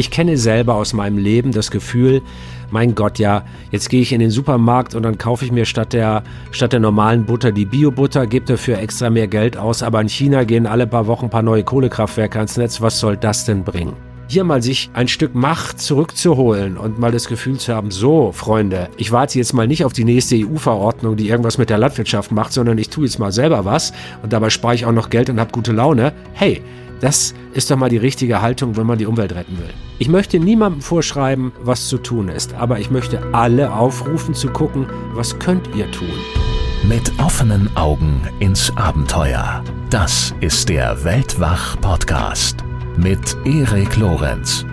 Ich kenne selber aus meinem Leben das Gefühl, mein Gott, ja, jetzt gehe ich in den Supermarkt und dann kaufe ich mir statt der, statt der normalen Butter die Bio-Butter, gebe dafür extra mehr Geld aus, aber in China gehen alle paar Wochen ein paar neue Kohlekraftwerke ans Netz. Was soll das denn bringen? hier mal sich ein Stück Macht zurückzuholen und mal das Gefühl zu haben, so, Freunde, ich warte jetzt mal nicht auf die nächste EU-Verordnung, die irgendwas mit der Landwirtschaft macht, sondern ich tue jetzt mal selber was und dabei spare ich auch noch Geld und habe gute Laune. Hey, das ist doch mal die richtige Haltung, wenn man die Umwelt retten will. Ich möchte niemandem vorschreiben, was zu tun ist, aber ich möchte alle aufrufen zu gucken, was könnt ihr tun. Mit offenen Augen ins Abenteuer. Das ist der Weltwach-Podcast mit Erik Lorenz.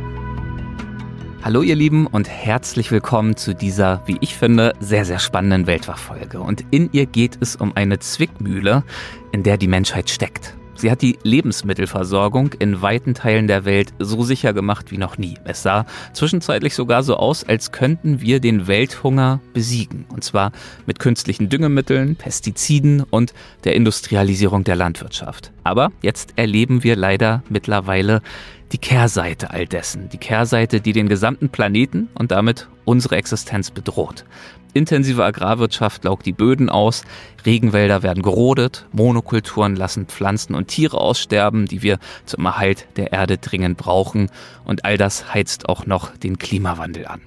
Hallo ihr Lieben und herzlich willkommen zu dieser, wie ich finde, sehr, sehr spannenden Weltwachfolge. Und in ihr geht es um eine Zwickmühle, in der die Menschheit steckt. Sie hat die Lebensmittelversorgung in weiten Teilen der Welt so sicher gemacht wie noch nie. Es sah zwischenzeitlich sogar so aus, als könnten wir den Welthunger besiegen. Und zwar mit künstlichen Düngemitteln, Pestiziden und der Industrialisierung der Landwirtschaft. Aber jetzt erleben wir leider mittlerweile die Kehrseite all dessen. Die Kehrseite, die den gesamten Planeten und damit unsere Existenz bedroht. Intensive Agrarwirtschaft laugt die Böden aus, Regenwälder werden gerodet, Monokulturen lassen Pflanzen und Tiere aussterben, die wir zum Erhalt der Erde dringend brauchen. Und all das heizt auch noch den Klimawandel an.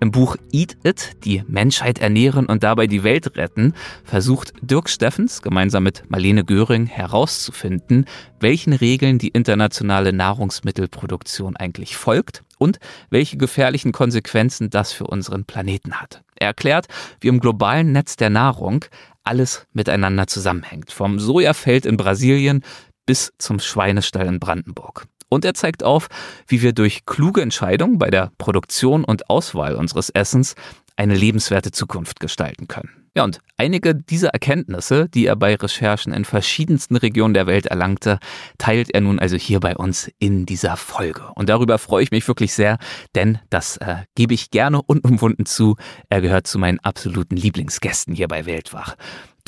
Im Buch Eat It, die Menschheit ernähren und dabei die Welt retten, versucht Dirk Steffens gemeinsam mit Marlene Göring herauszufinden, welchen Regeln die internationale Nahrungsmittelproduktion eigentlich folgt und welche gefährlichen Konsequenzen das für unseren Planeten hat. Er erklärt, wie im globalen Netz der Nahrung alles miteinander zusammenhängt, vom Sojafeld in Brasilien bis zum Schweinestall in Brandenburg. Und er zeigt auf, wie wir durch kluge Entscheidungen bei der Produktion und Auswahl unseres Essens eine lebenswerte Zukunft gestalten können. Ja, und einige dieser Erkenntnisse, die er bei Recherchen in verschiedensten Regionen der Welt erlangte, teilt er nun also hier bei uns in dieser Folge. Und darüber freue ich mich wirklich sehr, denn das äh, gebe ich gerne unumwunden zu. Er gehört zu meinen absoluten Lieblingsgästen hier bei Weltwach.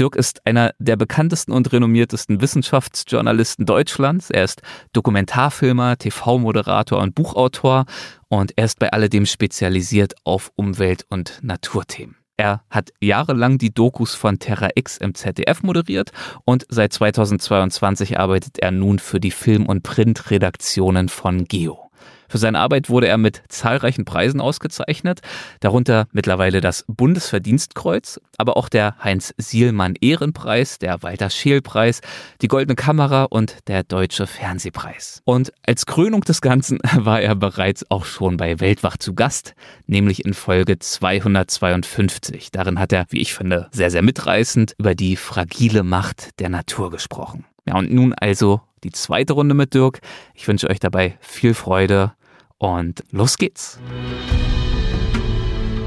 Dirk ist einer der bekanntesten und renommiertesten Wissenschaftsjournalisten Deutschlands. Er ist Dokumentarfilmer, TV-Moderator und Buchautor und er ist bei alledem spezialisiert auf Umwelt- und Naturthemen. Er hat jahrelang die Dokus von Terra X im ZDF moderiert und seit 2022 arbeitet er nun für die Film- und Printredaktionen von Geo. Für seine Arbeit wurde er mit zahlreichen Preisen ausgezeichnet, darunter mittlerweile das Bundesverdienstkreuz, aber auch der Heinz Sielmann Ehrenpreis, der Walter Scheel Preis, die Goldene Kamera und der Deutsche Fernsehpreis. Und als Krönung des Ganzen war er bereits auch schon bei Weltwach zu Gast, nämlich in Folge 252. Darin hat er, wie ich finde, sehr, sehr mitreißend über die fragile Macht der Natur gesprochen. Ja, und nun also die zweite Runde mit Dirk. Ich wünsche euch dabei viel Freude und los geht's.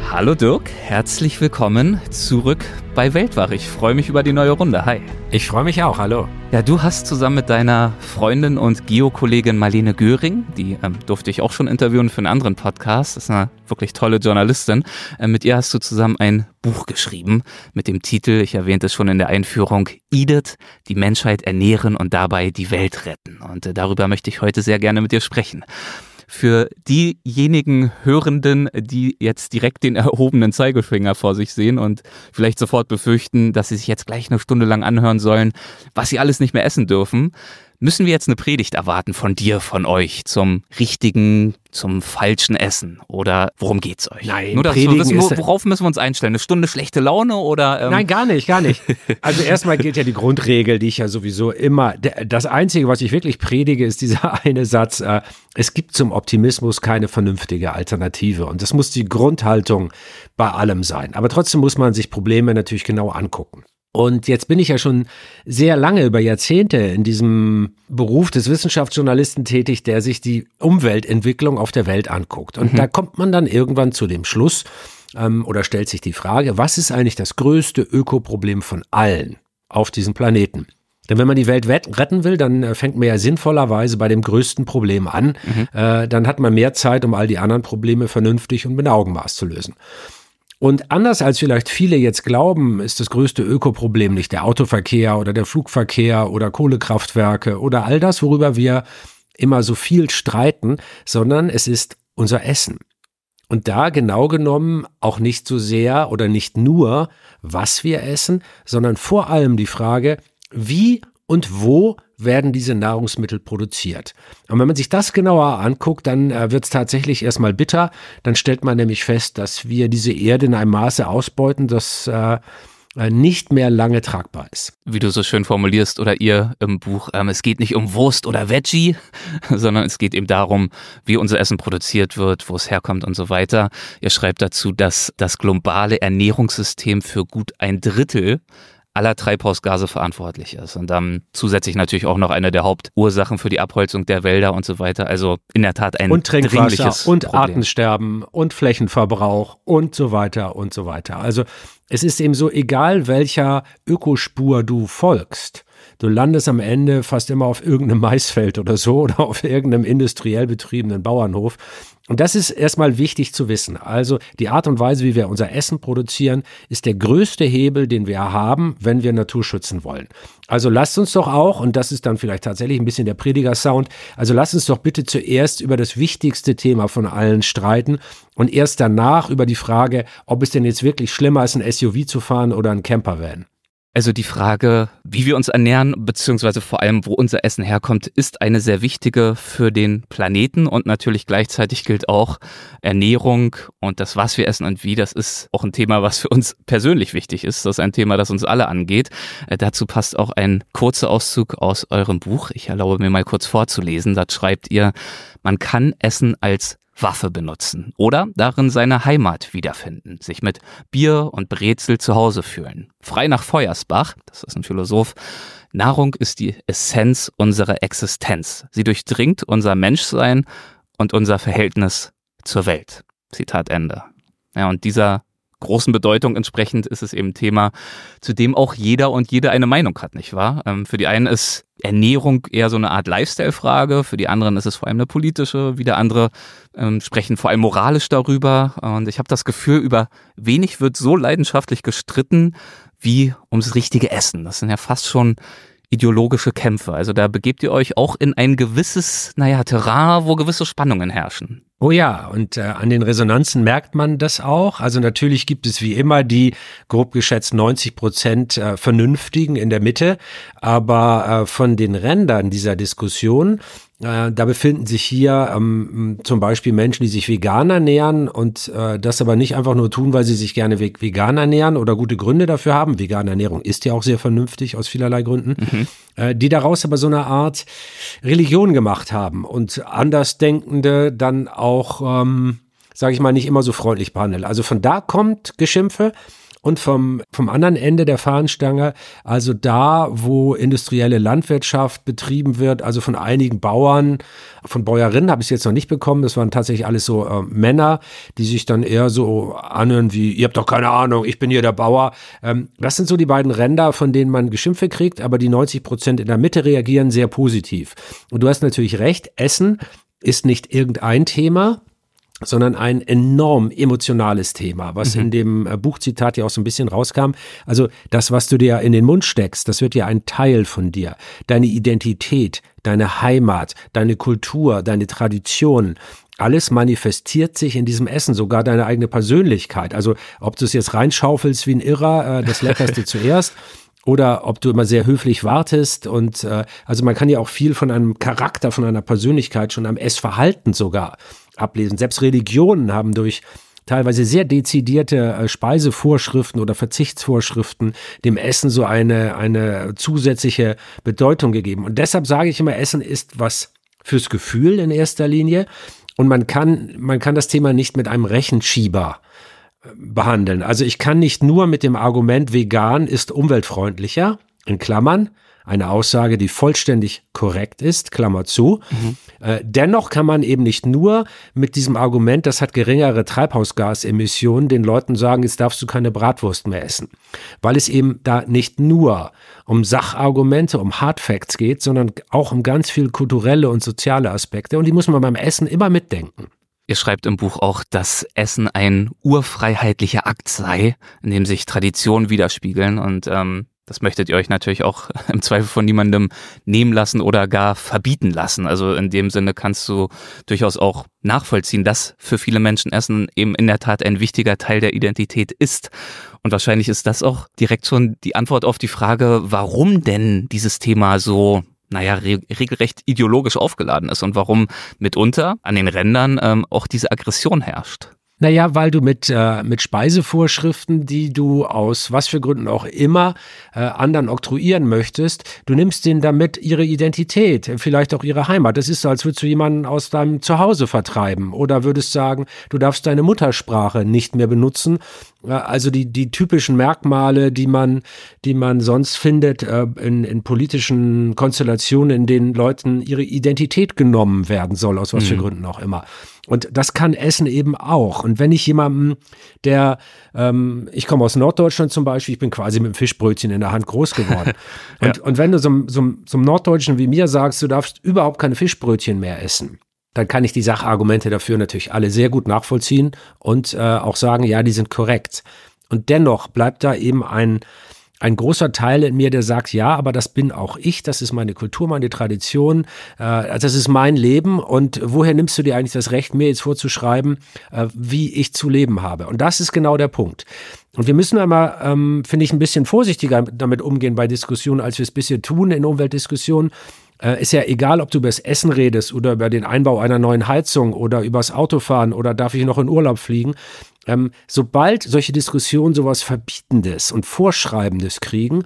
Hallo Dirk, herzlich willkommen zurück bei Weltwach. Ich freue mich über die neue Runde. Hi. Ich freue mich auch. Hallo. Ja, du hast zusammen mit deiner Freundin und Geokollegin Marlene Göring, die ähm, durfte ich auch schon interviewen für einen anderen Podcast, das ist eine wirklich tolle Journalistin. Äh, mit ihr hast du zusammen ein Buch geschrieben mit dem Titel, ich erwähnte es schon in der Einführung, Edith, die Menschheit ernähren und dabei die Welt retten. Und äh, darüber möchte ich heute sehr gerne mit dir sprechen für diejenigen Hörenden, die jetzt direkt den erhobenen Zeigefinger vor sich sehen und vielleicht sofort befürchten, dass sie sich jetzt gleich eine Stunde lang anhören sollen, was sie alles nicht mehr essen dürfen, Müssen wir jetzt eine Predigt erwarten von dir, von euch zum richtigen, zum falschen Essen? Oder worum geht's euch? Nein, Nur, dass wir wissen, worauf müssen wir uns einstellen? Eine Stunde schlechte Laune oder? Ähm Nein, gar nicht, gar nicht. Also erstmal gilt ja die Grundregel, die ich ja sowieso immer. Das Einzige, was ich wirklich predige, ist dieser eine Satz: äh, Es gibt zum Optimismus keine vernünftige Alternative. Und das muss die Grundhaltung bei allem sein. Aber trotzdem muss man sich Probleme natürlich genau angucken. Und jetzt bin ich ja schon sehr lange, über Jahrzehnte in diesem Beruf des Wissenschaftsjournalisten tätig, der sich die Umweltentwicklung auf der Welt anguckt. Und mhm. da kommt man dann irgendwann zu dem Schluss ähm, oder stellt sich die Frage, was ist eigentlich das größte Ökoproblem von allen auf diesem Planeten? Denn wenn man die Welt retten will, dann äh, fängt man ja sinnvollerweise bei dem größten Problem an. Mhm. Äh, dann hat man mehr Zeit, um all die anderen Probleme vernünftig und mit Augenmaß zu lösen. Und anders als vielleicht viele jetzt glauben, ist das größte Ökoproblem nicht der Autoverkehr oder der Flugverkehr oder Kohlekraftwerke oder all das, worüber wir immer so viel streiten, sondern es ist unser Essen. Und da genau genommen auch nicht so sehr oder nicht nur, was wir essen, sondern vor allem die Frage, wie und wo werden diese Nahrungsmittel produziert. Und wenn man sich das genauer anguckt, dann äh, wird es tatsächlich erstmal bitter. Dann stellt man nämlich fest, dass wir diese Erde in einem Maße ausbeuten, dass äh, äh, nicht mehr lange tragbar ist. Wie du so schön formulierst oder ihr im Buch, ähm, es geht nicht um Wurst oder Veggie, sondern es geht eben darum, wie unser Essen produziert wird, wo es herkommt und so weiter. Ihr schreibt dazu, dass das globale Ernährungssystem für gut ein Drittel aller Treibhausgase verantwortlich ist. Und dann zusätzlich natürlich auch noch eine der Hauptursachen für die Abholzung der Wälder und so weiter. Also in der Tat ein und dringliches und Problem. Artensterben und Flächenverbrauch und so weiter und so weiter. Also es ist eben so, egal welcher Ökospur du folgst, du landest am Ende fast immer auf irgendeinem Maisfeld oder so oder auf irgendeinem industriell betriebenen Bauernhof. Und das ist erstmal wichtig zu wissen. Also die Art und Weise, wie wir unser Essen produzieren, ist der größte Hebel, den wir haben, wenn wir Natur schützen wollen. Also lasst uns doch auch, und das ist dann vielleicht tatsächlich ein bisschen der Prediger-Sound, also lasst uns doch bitte zuerst über das wichtigste Thema von allen streiten und erst danach über die Frage, ob es denn jetzt wirklich schlimmer ist, ein SUV zu fahren oder ein Campervan. Also die Frage, wie wir uns ernähren, beziehungsweise vor allem, wo unser Essen herkommt, ist eine sehr wichtige für den Planeten und natürlich gleichzeitig gilt auch Ernährung und das, was wir essen und wie, das ist auch ein Thema, was für uns persönlich wichtig ist. Das ist ein Thema, das uns alle angeht. Äh, dazu passt auch ein kurzer Auszug aus eurem Buch. Ich erlaube mir mal kurz vorzulesen. Da schreibt ihr, man kann Essen als Waffe benutzen oder darin seine Heimat wiederfinden, sich mit Bier und Brezel zu Hause fühlen. Frei nach Feuersbach, das ist ein Philosoph, Nahrung ist die Essenz unserer Existenz. Sie durchdringt unser Menschsein und unser Verhältnis zur Welt. Zitat Ende. Ja, und dieser großen Bedeutung entsprechend ist es eben Thema, zu dem auch jeder und jede eine Meinung hat, nicht wahr? Ähm, für die einen ist Ernährung eher so eine Art Lifestyle-Frage, für die anderen ist es vor allem eine politische, wieder andere ähm, sprechen vor allem moralisch darüber. Und ich habe das Gefühl, über wenig wird so leidenschaftlich gestritten wie ums richtige Essen. Das sind ja fast schon ideologische Kämpfe. Also da begebt ihr euch auch in ein gewisses, naja, Terrain, wo gewisse Spannungen herrschen. Oh ja, und äh, an den Resonanzen merkt man das auch. Also natürlich gibt es wie immer die grob geschätzt 90 Prozent äh, Vernünftigen in der Mitte, aber äh, von den Rändern dieser Diskussion äh, da befinden sich hier ähm, zum Beispiel Menschen, die sich vegan ernähren und äh, das aber nicht einfach nur tun, weil sie sich gerne vegan ernähren oder gute Gründe dafür haben. Vegane Ernährung ist ja auch sehr vernünftig aus vielerlei Gründen, mhm. äh, die daraus aber so eine Art Religion gemacht haben und Andersdenkende dann auch, ähm, sage ich mal, nicht immer so freundlich behandeln. Also von da kommt Geschimpfe. Und vom, vom anderen Ende der Fahnenstange, also da, wo industrielle Landwirtschaft betrieben wird, also von einigen Bauern, von Bäuerinnen habe ich es jetzt noch nicht bekommen, das waren tatsächlich alles so äh, Männer, die sich dann eher so anhören wie, ihr habt doch keine Ahnung, ich bin hier der Bauer. Ähm, das sind so die beiden Ränder, von denen man Geschimpfe kriegt, aber die 90 Prozent in der Mitte reagieren sehr positiv. Und du hast natürlich recht, Essen ist nicht irgendein Thema, sondern ein enorm emotionales Thema, was mhm. in dem äh, Buchzitat ja auch so ein bisschen rauskam. Also das, was du dir in den Mund steckst, das wird ja ein Teil von dir. Deine Identität, deine Heimat, deine Kultur, deine Tradition, alles manifestiert sich in diesem Essen, sogar deine eigene Persönlichkeit. Also ob du es jetzt reinschaufelst wie ein Irrer, äh, das Leckerste zuerst, oder ob du immer sehr höflich wartest und äh, also man kann ja auch viel von einem Charakter, von einer Persönlichkeit schon am Essverhalten sogar ablesen. Selbst Religionen haben durch teilweise sehr dezidierte äh, Speisevorschriften oder Verzichtsvorschriften dem Essen so eine, eine zusätzliche Bedeutung gegeben. Und deshalb sage ich immer, Essen ist was fürs Gefühl in erster Linie. Und man kann, man kann das Thema nicht mit einem Rechenschieber behandeln. Also ich kann nicht nur mit dem Argument, vegan ist umweltfreundlicher, in Klammern, eine Aussage, die vollständig korrekt ist, Klammer zu. Mhm. Äh, dennoch kann man eben nicht nur mit diesem Argument, das hat geringere Treibhausgasemissionen, den Leuten sagen, jetzt darfst du keine Bratwurst mehr essen. Weil es eben da nicht nur um Sachargumente, um Hardfacts geht, sondern auch um ganz viel kulturelle und soziale Aspekte. Und die muss man beim Essen immer mitdenken. Ihr schreibt im Buch auch, dass Essen ein urfreiheitlicher Akt sei, in dem sich Traditionen widerspiegeln. Und ähm, Das möchtet ihr euch natürlich auch im Zweifel von niemandem nehmen lassen oder gar verbieten lassen. Also in dem Sinne kannst du durchaus auch nachvollziehen, dass für viele Menschen Essen eben in der Tat ein wichtiger Teil der Identität ist. Und wahrscheinlich ist das auch direkt schon die Antwort auf die Frage, warum denn dieses Thema so naja, re regelrecht ideologisch aufgeladen ist und warum mitunter an den Rändern ähm, auch diese Aggression herrscht. Naja, weil du mit, äh, mit Speisevorschriften, die du aus was für Gründen auch immer äh, anderen oktroyieren möchtest, du nimmst denen damit ihre Identität, vielleicht auch ihre Heimat. Das ist so, als würdest du jemanden aus deinem Zuhause vertreiben oder würdest sagen, du darfst deine Muttersprache nicht mehr benutzen. Also die, die typischen Merkmale, die man, die man sonst findet äh, in, in politischen Konstellationen, in denen Leuten ihre Identität genommen werden soll, aus was mhm. für Gründen auch immer. Und das kann Essen eben auch. Und wenn ich jemandem, der, ähm, ich komme aus Norddeutschland zum Beispiel, ich bin quasi mit dem Fischbrötchen in der Hand groß geworden. ja. und, und wenn du so, so, so einem Norddeutschen wie mir sagst, du darfst überhaupt keine Fischbrötchen mehr essen, dann kann ich die Sachargumente dafür natürlich alle sehr gut nachvollziehen und äh, auch sagen, ja, die sind korrekt. Und dennoch bleibt da eben ein, ein großer Teil in mir, der sagt, ja, aber das bin auch ich, das ist meine Kultur, meine Tradition, äh, das ist mein Leben und woher nimmst du dir eigentlich das Recht, mir jetzt vorzuschreiben, äh, wie ich zu leben habe? Und das ist genau der Punkt. Und wir müssen einmal, ähm, finde ich, ein bisschen vorsichtiger damit umgehen bei Diskussionen, als wir es bisher tun in Umweltdiskussionen. Äh, ist ja egal, ob du über das Essen redest oder über den Einbau einer neuen Heizung oder übers Autofahren oder darf ich noch in Urlaub fliegen. Ähm, sobald solche Diskussionen sowas Verbietendes und Vorschreibendes kriegen,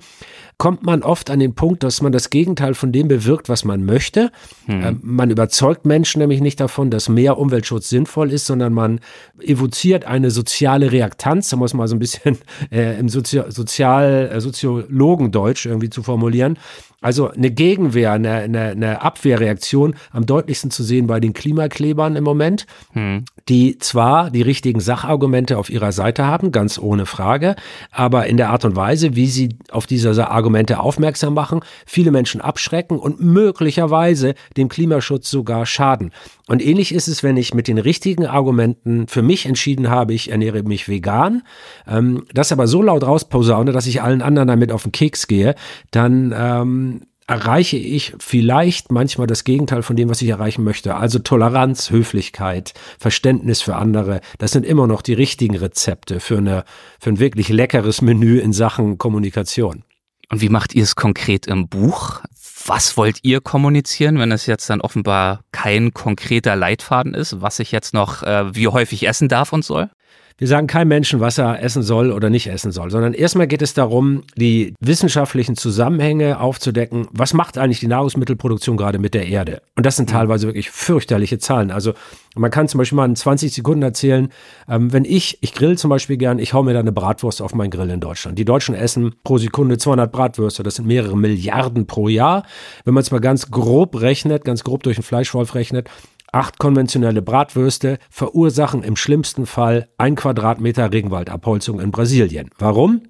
kommt man oft an den Punkt, dass man das Gegenteil von dem bewirkt, was man möchte. Hm. Ähm, man überzeugt Menschen nämlich nicht davon, dass mehr Umweltschutz sinnvoll ist, sondern man evoziert eine soziale Reaktanz, um es mal so ein bisschen äh, im Sozi Sozial, äh, Soziologendeutsch irgendwie zu formulieren. Also eine Gegenwehr, eine, eine, eine, Abwehrreaktion am deutlichsten zu sehen bei den Klimaklebern im Moment, hm. Die zwar die richtigen Sachargumente auf ihrer Seite haben, ganz ohne Frage, aber in der Art und Weise, wie sie auf diese Argumente aufmerksam machen, viele Menschen abschrecken und möglicherweise dem Klimaschutz sogar schaden. Und ähnlich ist es, wenn ich mit den richtigen Argumenten für mich entschieden habe, ich ernähre mich vegan, ähm, das aber so laut rausposaune, dass ich allen anderen damit auf den Keks gehe, dann ähm, erreiche ich vielleicht manchmal das Gegenteil von dem, was ich erreichen möchte. Also Toleranz, Höflichkeit, Verständnis für andere. Das sind immer noch die richtigen Rezepte für, eine, für ein wirklich leckeres Menü in Sachen Kommunikation. Und wie macht ihr es konkret im Buch? Was wollt ihr kommunizieren, wenn es jetzt dann offenbar kein konkreter Leitfaden ist, was ich jetzt noch, äh, wie häufig essen darf und soll? Wir sagen keinem Menschen, was er essen soll oder nicht essen soll, sondern erstmal geht es darum, die wissenschaftlichen Zusammenhänge aufzudecken. Was macht eigentlich die Nahrungsmittelproduktion gerade mit der Erde? Und das sind mhm. teilweise wirklich fürchterliche Zahlen. Also man kann zum Beispiel mal in 20 Sekunden erzählen, ähm, wenn ich, ich grill zum Beispiel gern, ich hau mir da eine Bratwurst auf meinen Grill in Deutschland. Die Deutschen essen pro Sekunde 200 Bratwürste, das sind mehrere Milliarden pro Jahr. Wenn man es mal ganz grob rechnet, ganz grob durch den Fleischwolf rechnet, Acht konventionelle Bratwürste verursachen im schlimmsten Fall ein Quadratmeter Regenwaldabholzung in Brasilien. Warum?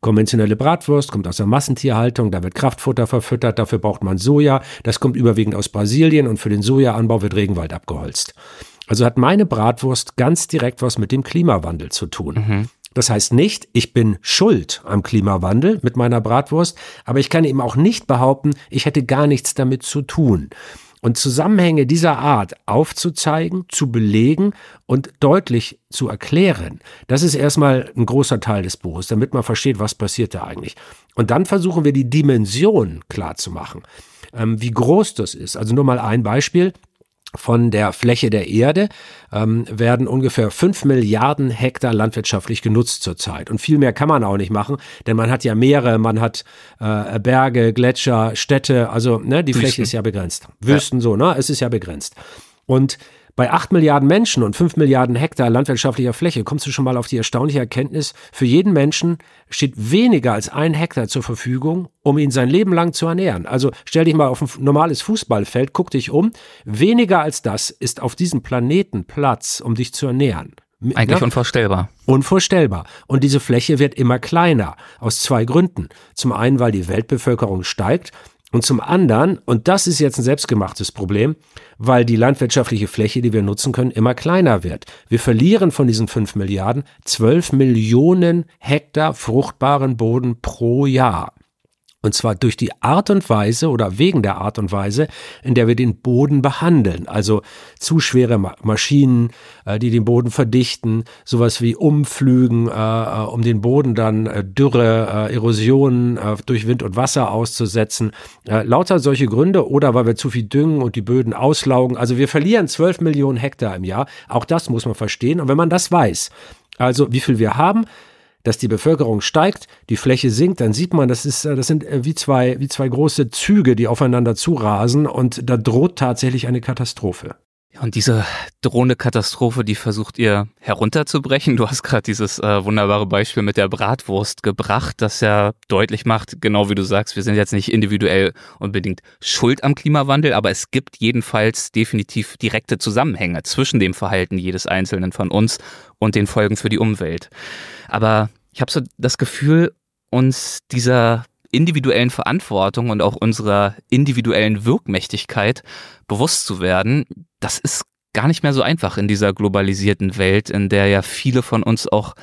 Konventionelle Bratwurst kommt aus der Massentierhaltung, da wird Kraftfutter verfüttert, dafür braucht man Soja, das kommt überwiegend aus Brasilien und für den Sojaanbau wird Regenwald abgeholzt. Also hat meine Bratwurst ganz direkt was mit dem Klimawandel zu tun. Mhm. Das heißt nicht, ich bin schuld am Klimawandel mit meiner Bratwurst, aber ich kann eben auch nicht behaupten, ich hätte gar nichts damit zu tun. Und Zusammenhänge dieser Art aufzuzeigen, zu belegen und deutlich zu erklären, das ist erstmal ein großer Teil des Buches, damit man versteht, was passiert da eigentlich. Und dann versuchen wir die Dimension klar zu machen, ähm, wie groß das ist. Also nur mal ein Beispiel von der Fläche der Erde ähm, werden ungefähr fünf Milliarden Hektar landwirtschaftlich genutzt zurzeit. Und viel mehr kann man auch nicht machen, denn man hat ja Meere, man hat äh, Berge, Gletscher, Städte, also ne, die Wüsten. Fläche ist ja begrenzt. Wüsten ja. so, ne? Es ist ja begrenzt. Und bei 8 Milliarden Menschen und 5 Milliarden Hektar landwirtschaftlicher Fläche kommst du schon mal auf die erstaunliche Erkenntnis, für jeden Menschen steht weniger als ein Hektar zur Verfügung, um ihn sein Leben lang zu ernähren. Also stell dich mal auf ein normales Fußballfeld, guck dich um. Weniger als das ist auf diesem Planeten Platz, um dich zu ernähren. Eigentlich ja? unvorstellbar. Unvorstellbar. Und diese Fläche wird immer kleiner. Aus zwei Gründen. Zum einen, weil die Weltbevölkerung steigt und zum anderen, und das ist jetzt ein selbstgemachtes Problem, weil die landwirtschaftliche Fläche, die wir nutzen können, immer kleiner wird. Wir verlieren von diesen fünf Milliarden zwölf Millionen Hektar fruchtbaren Boden pro Jahr. Und zwar durch die Art und Weise oder wegen der Art und Weise, in der wir den Boden behandeln. Also zu schwere Maschinen, äh, die den Boden verdichten, sowas wie Umflügen, äh, äh, um den Boden dann Dürre, Erosionen durch Wind und Wasser auszusetzen. Lauter solche Gründe oder weil wir zu viel düngen und die Böden auslaugen. Also wir verlieren 12 Millionen Hektar im Jahr. Auch das muss man verstehen. Und wenn man das weiß, also wie viel wir haben, dass die Bevölkerung steigt, die Fläche sinkt, dann sieht man, das ist, das sind äh, wie zwei, wie zwei große Züge, die aufeinander zurasen und da droht tatsächlich eine Katastrophe. Ja, und diese drohende Katastrophe, die versucht ihr herunterzubrechen. Du hast gerade dieses äh, wunderbare Beispiel mit der Bratwurst gebracht, das ja deutlich macht, genau wie du sagst, wir sind jetzt nicht individuell unbedingt schuld am Klimawandel, aber es gibt jedenfalls definitiv direkte Zusammenhänge zwischen dem Verhalten jedes Einzelnen von uns und den Folgen für die Umwelt. Aber ich habe so das Gefühl, uns dieser individuellen Verantwortung und auch unserer individuellen Wirkmächtigkeit bewusst zu werden, das ist gar nicht mehr so einfach in dieser globalisierten Welt, in der ja viele von uns auch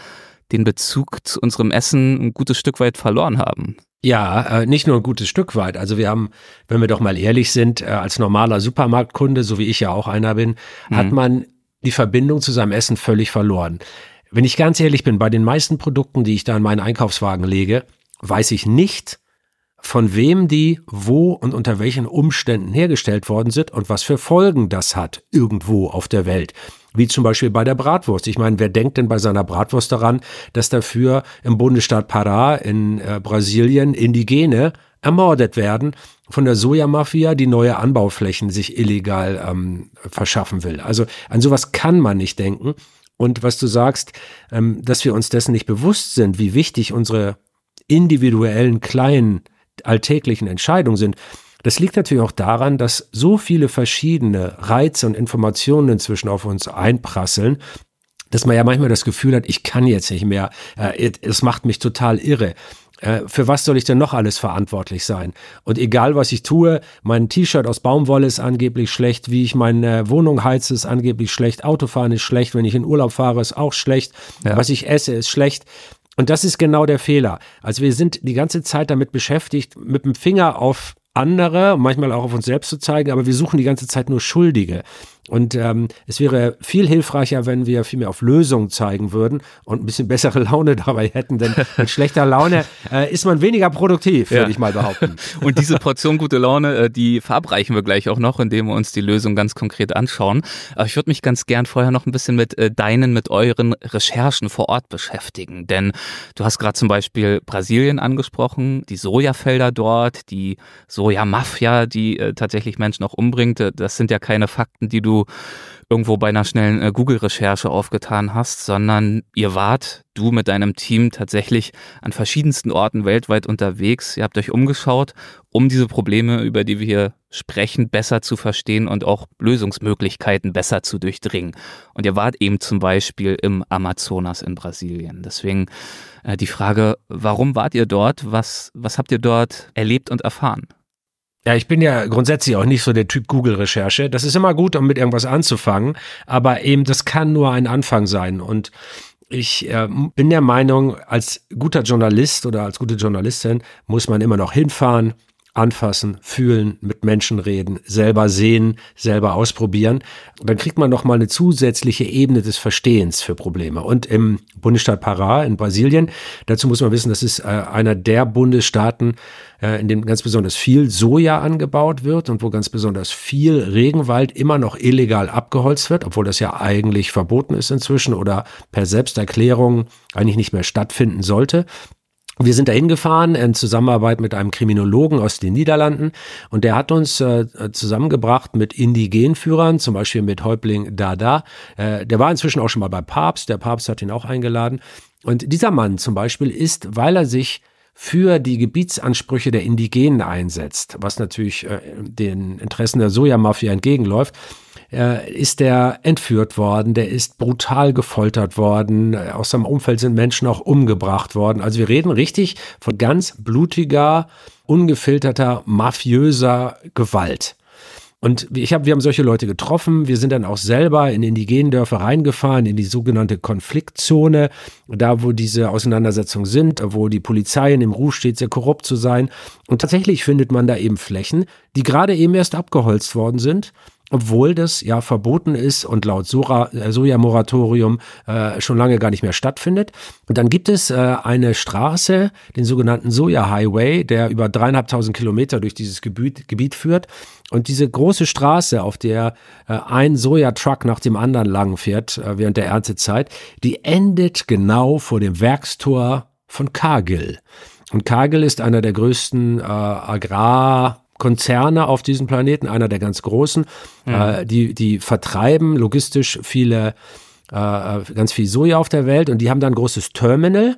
den Bezug zu unserem Essen ein gutes Stück weit verloren haben. Ja, äh, nicht nur ein gutes Stück weit. Also wir haben, wenn wir doch mal ehrlich sind, äh, als normaler Supermarktkunde, so wie ich ja auch einer bin, mhm. hat man die Verbindung zu seinem Essen völlig verloren. Wenn ich ganz ehrlich bin, bei den meisten Produkten, die ich da in meinen Einkaufswagen lege, weiß ich nicht, von wem die, wo und unter welchen Umständen hergestellt worden sind und was für Folgen das hat irgendwo auf der Welt. Wie zum Beispiel bei der Bratwurst. Ich meine, wer denkt denn bei seiner Bratwurst daran, dass dafür im Bundesstaat Pará in äh, Brasilien Indigene ermordet werden von der Sojamafia, die neue Anbauflächen sich illegal ähm, verschaffen will. Also an sowas kann man nicht denken. Und was du sagst, ähm, dass wir uns dessen nicht bewusst sind, wie wichtig unsere individuellen kleinen alltäglichen Entscheidungen sind, das liegt natürlich auch daran, dass so viele verschiedene Reize und Informationen inzwischen auf uns einprasseln, dass man ja manchmal das Gefühl hat, ich kann jetzt nicht mehr, äh, es macht mich total irre. Äh, für was soll ich denn noch alles verantwortlich sein? Und egal, was ich tue, mein T-Shirt aus Baumwolle ist angeblich schlecht, wie ich meine Wohnung heize, ist angeblich schlecht, Autofahren ist schlecht, wenn ich in Urlaub fahre, ist auch schlecht, ja. was ich esse, ist schlecht. Und das ist genau der Fehler. Also wir sind die ganze Zeit damit beschäftigt, mit dem Finger auf andere, manchmal auch auf uns selbst zu zeigen, aber wir suchen die ganze Zeit nur Schuldige. Und ähm, es wäre viel hilfreicher, wenn wir viel mehr auf Lösungen zeigen würden und ein bisschen bessere Laune dabei hätten, denn mit schlechter Laune äh, ist man weniger produktiv, würde ja. ich mal behaupten. Und diese Portion gute Laune, äh, die verabreichen wir gleich auch noch, indem wir uns die Lösung ganz konkret anschauen. Aber ich würde mich ganz gern vorher noch ein bisschen mit äh, deinen, mit euren Recherchen vor Ort beschäftigen. Denn du hast gerade zum Beispiel Brasilien angesprochen, die Sojafelder dort, die Sojamafia, die äh, tatsächlich Menschen auch umbringt. Äh, das sind ja keine Fakten, die du irgendwo bei einer schnellen äh, Google-Recherche aufgetan hast, sondern ihr wart, du mit deinem Team tatsächlich an verschiedensten Orten weltweit unterwegs. Ihr habt euch umgeschaut, um diese Probleme, über die wir hier sprechen, besser zu verstehen und auch Lösungsmöglichkeiten besser zu durchdringen. Und ihr wart eben zum Beispiel im Amazonas in Brasilien. Deswegen äh, die Frage, warum wart ihr dort? Was, was habt ihr dort erlebt und erfahren? Ja, ich bin ja grundsätzlich auch nicht so der Typ Google-Recherche. Das ist immer gut, um mit irgendwas anzufangen, aber eben das kann nur ein Anfang sein. Und ich äh, bin der Meinung, als guter Journalist oder als gute Journalistin muss man immer noch hinfahren, anfassen, fühlen, mit Menschen reden, selber sehen, selber ausprobieren. dann kriegt man noch mal eine zusätzliche Ebene des Verstehens für Probleme. Und im Bundesstaat Pará in Brasilien, dazu muss man wissen, das ist äh, einer der Bundesstaaten, äh, in dem ganz besonders viel Soja angebaut wird und wo ganz besonders viel Regenwald immer noch illegal abgeholzt wird, obwohl das ja eigentlich verboten ist inzwischen oder per Selbsterklärung eigentlich nicht mehr stattfinden sollte. Wir sind dahin gefahren in Zusammenarbeit mit einem Kriminologen aus den Niederlanden und der hat uns äh, zusammengebracht mit Indigenführern, zum Beispiel mit Häuptling Dada. Äh, der war inzwischen auch schon mal bei Papst, der Papst hat ihn auch eingeladen. Und dieser Mann zum Beispiel ist, weil er sich für die Gebietsansprüche der Indigenen einsetzt, was natürlich äh, den Interessen der Sojamafia entgegenläuft, äh, ist der entführt worden, der ist brutal gefoltert worden, aus seinem Umfeld sind Menschen auch umgebracht worden. Also wir reden richtig von ganz blutiger, ungefilterter, mafiöser Gewalt. Und ich hab, wir haben solche Leute getroffen. Wir sind dann auch selber in indigenen Dörfer reingefahren, in die sogenannte Konfliktzone, da wo diese Auseinandersetzungen sind, wo die Polizei in dem Ruf steht, sehr korrupt zu sein. Und tatsächlich findet man da eben Flächen, die gerade eben erst abgeholzt worden sind obwohl das ja verboten ist und laut äh, Soja-Moratorium äh, schon lange gar nicht mehr stattfindet. Und dann gibt es äh, eine Straße, den sogenannten Soja-Highway, der über dreieinhalbtausend Kilometer durch dieses Gebiet, Gebiet führt. Und diese große Straße, auf der äh, ein Sojatruck nach dem anderen lang fährt äh, während der Erntezeit, die endet genau vor dem Werkstor von Cargill. Und Cargill ist einer der größten äh, Agrar- Konzerne auf diesem Planeten, einer der ganz großen, mhm. äh, die, die vertreiben logistisch viele, äh, ganz viel Soja auf der Welt und die haben dann ein großes Terminal.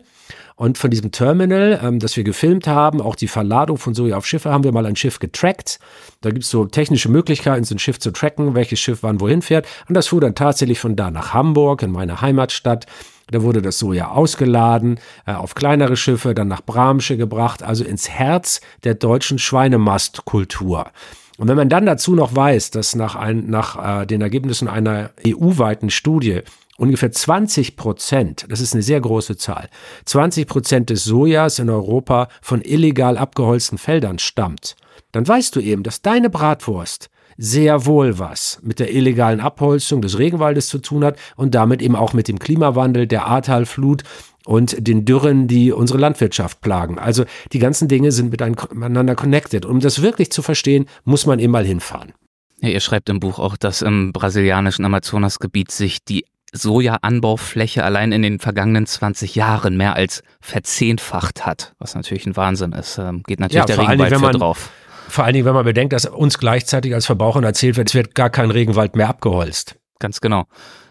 Und von diesem Terminal, ähm, das wir gefilmt haben, auch die Verladung von Soja auf Schiffe, haben wir mal ein Schiff getrackt. Da gibt es so technische Möglichkeiten, so ein Schiff zu tracken, welches Schiff wann wohin fährt. Und das fuhr dann tatsächlich von da nach Hamburg, in meine Heimatstadt. Da wurde das Soja ausgeladen, äh, auf kleinere Schiffe, dann nach Bramsche gebracht, also ins Herz der deutschen Schweinemastkultur. Und wenn man dann dazu noch weiß, dass nach, ein, nach äh, den Ergebnissen einer EU-weiten Studie ungefähr 20 Prozent, das ist eine sehr große Zahl, 20 Prozent des Sojas in Europa von illegal abgeholzten Feldern stammt, dann weißt du eben, dass deine Bratwurst sehr wohl was mit der illegalen Abholzung des Regenwaldes zu tun hat und damit eben auch mit dem Klimawandel, der Ahrtalflut und den Dürren, die unsere Landwirtschaft plagen. Also die ganzen Dinge sind miteinander connected. Um das wirklich zu verstehen, muss man eben mal hinfahren. Ja, ihr schreibt im Buch auch, dass im brasilianischen Amazonasgebiet sich die Sojaanbaufläche allein in den vergangenen 20 Jahren mehr als verzehnfacht hat, was natürlich ein Wahnsinn ist. Ähm, geht natürlich ja, der Regenwald Dingen, für drauf. Vor allen Dingen, wenn man bedenkt, dass uns gleichzeitig als Verbrauchern erzählt wird, es wird gar kein Regenwald mehr abgeholzt. Ganz genau.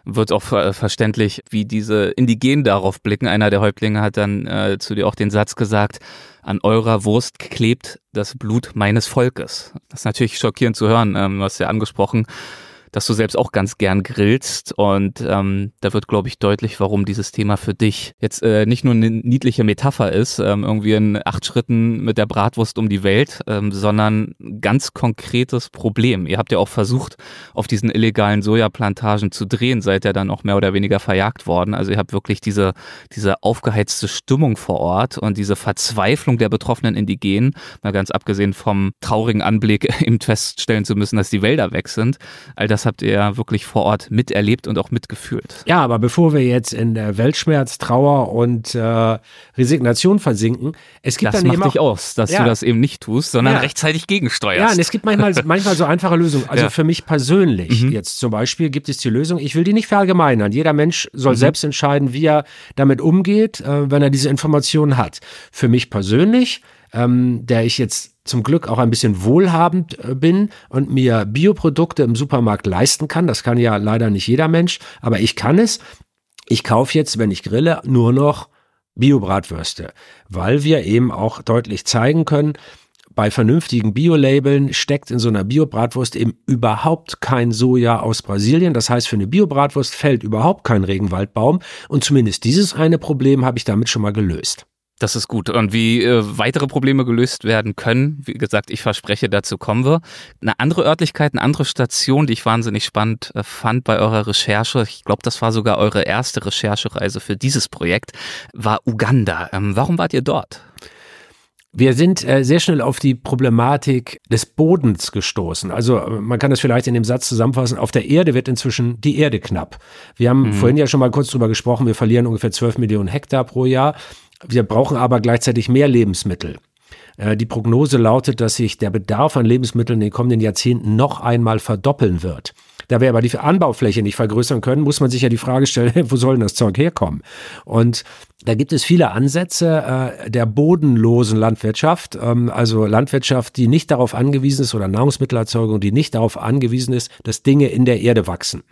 Wird auch ver verständlich, wie diese Indigenen darauf blicken. Einer der Häuptlinge hat dann äh, zu dir auch den Satz gesagt, an eurer Wurst klebt das Blut meines Volkes. Das ist natürlich schockierend zu hören. Ähm, du hast ja angesprochen, dass du selbst auch ganz gern grillst und ähm, da wird, glaube ich, deutlich, warum dieses Thema für dich jetzt äh, nicht nur eine niedliche Metapher ist, ähm, irgendwie in acht Schritten mit der Bratwurst um die Welt, ähm, sondern ganz konkretes Problem. Ihr habt ja auch versucht, auf diesen illegalen Sojaplantagen zu drehen, seid ihr dann auch mehr oder weniger verjagt worden. Also ihr habt wirklich diese, diese aufgeheizte Stimmung vor Ort und diese Verzweiflung der betroffenen Indigenen, mal ganz abgesehen vom traurigen Anblick, eben feststellen zu müssen, dass die Wälder weg sind. All das das habt ihr wirklich vor Ort miterlebt und auch mitgefühlt. Ja, aber bevor wir jetzt in äh, Weltschmerz, Trauer und äh, Resignation versinken, es gibt das dann macht dich aus, dass ja. du das eben nicht tust, sondern ja. rechtzeitig gegensteuerst. Ja, und es gibt manchmal, manchmal so einfache Lösungen. Also ja. für mich persönlich mhm. jetzt zum Beispiel gibt es die Lösung, ich will die nicht verallgemeinern. Jeder Mensch soll mhm. selbst entscheiden, wie er damit umgeht, äh, wenn er diese Informationen hat. Für mich persönlich ähm, der ich jetzt zum Glück auch ein bisschen wohlhabend äh, bin und mir Bioprodukte im Supermarkt leisten kann. Das kann ja leider nicht jeder Mensch, aber ich kann es. Ich kaufe jetzt, wenn ich grille, nur noch Bio-Bratwürste, weil wir eben auch deutlich zeigen können, bei vernünftigen Bio-Labeln steckt in so einer Bio-Bratwurst eben überhaupt kein Soja aus Brasilien. Das heißt, für eine Bio-Bratwurst fällt überhaupt kein Regenwaldbaum. Und zumindest dieses eine Problem habe ich damit schon mal gelöst. Das ist gut. Und wie äh, weitere Probleme gelöst werden können, wie gesagt, ich verspreche, dazu kommen wir. Eine andere Örtlichkeit, eine andere Station, die ich wahnsinnig spannend äh, fand bei eurer Recherche, ich glaube, das war sogar eure erste Recherchereise für dieses Projekt, war Uganda. Ähm, warum wart ihr dort? Wir sind äh, sehr schnell auf die Problematik des Bodens gestoßen. Also äh, man kann das vielleicht in dem Satz zusammenfassen, auf der Erde wird inzwischen die Erde knapp. Wir haben mhm. vorhin ja schon mal kurz drüber gesprochen, wir verlieren ungefähr 12 Millionen Hektar pro Jahr. Wir brauchen aber gleichzeitig mehr Lebensmittel. Äh, die Prognose lautet, dass sich der Bedarf an Lebensmitteln in den kommenden Jahrzehnten noch einmal verdoppeln wird. Da wir aber die Anbaufläche nicht vergrößern können, muss man sich ja die Frage stellen, wo soll denn das Zeug herkommen? Und da gibt es viele Ansätze äh, der bodenlosen Landwirtschaft, ähm, also Landwirtschaft, die nicht darauf angewiesen ist oder Nahrungsmittelerzeugung, die nicht darauf angewiesen ist, dass Dinge in der Erde wachsen.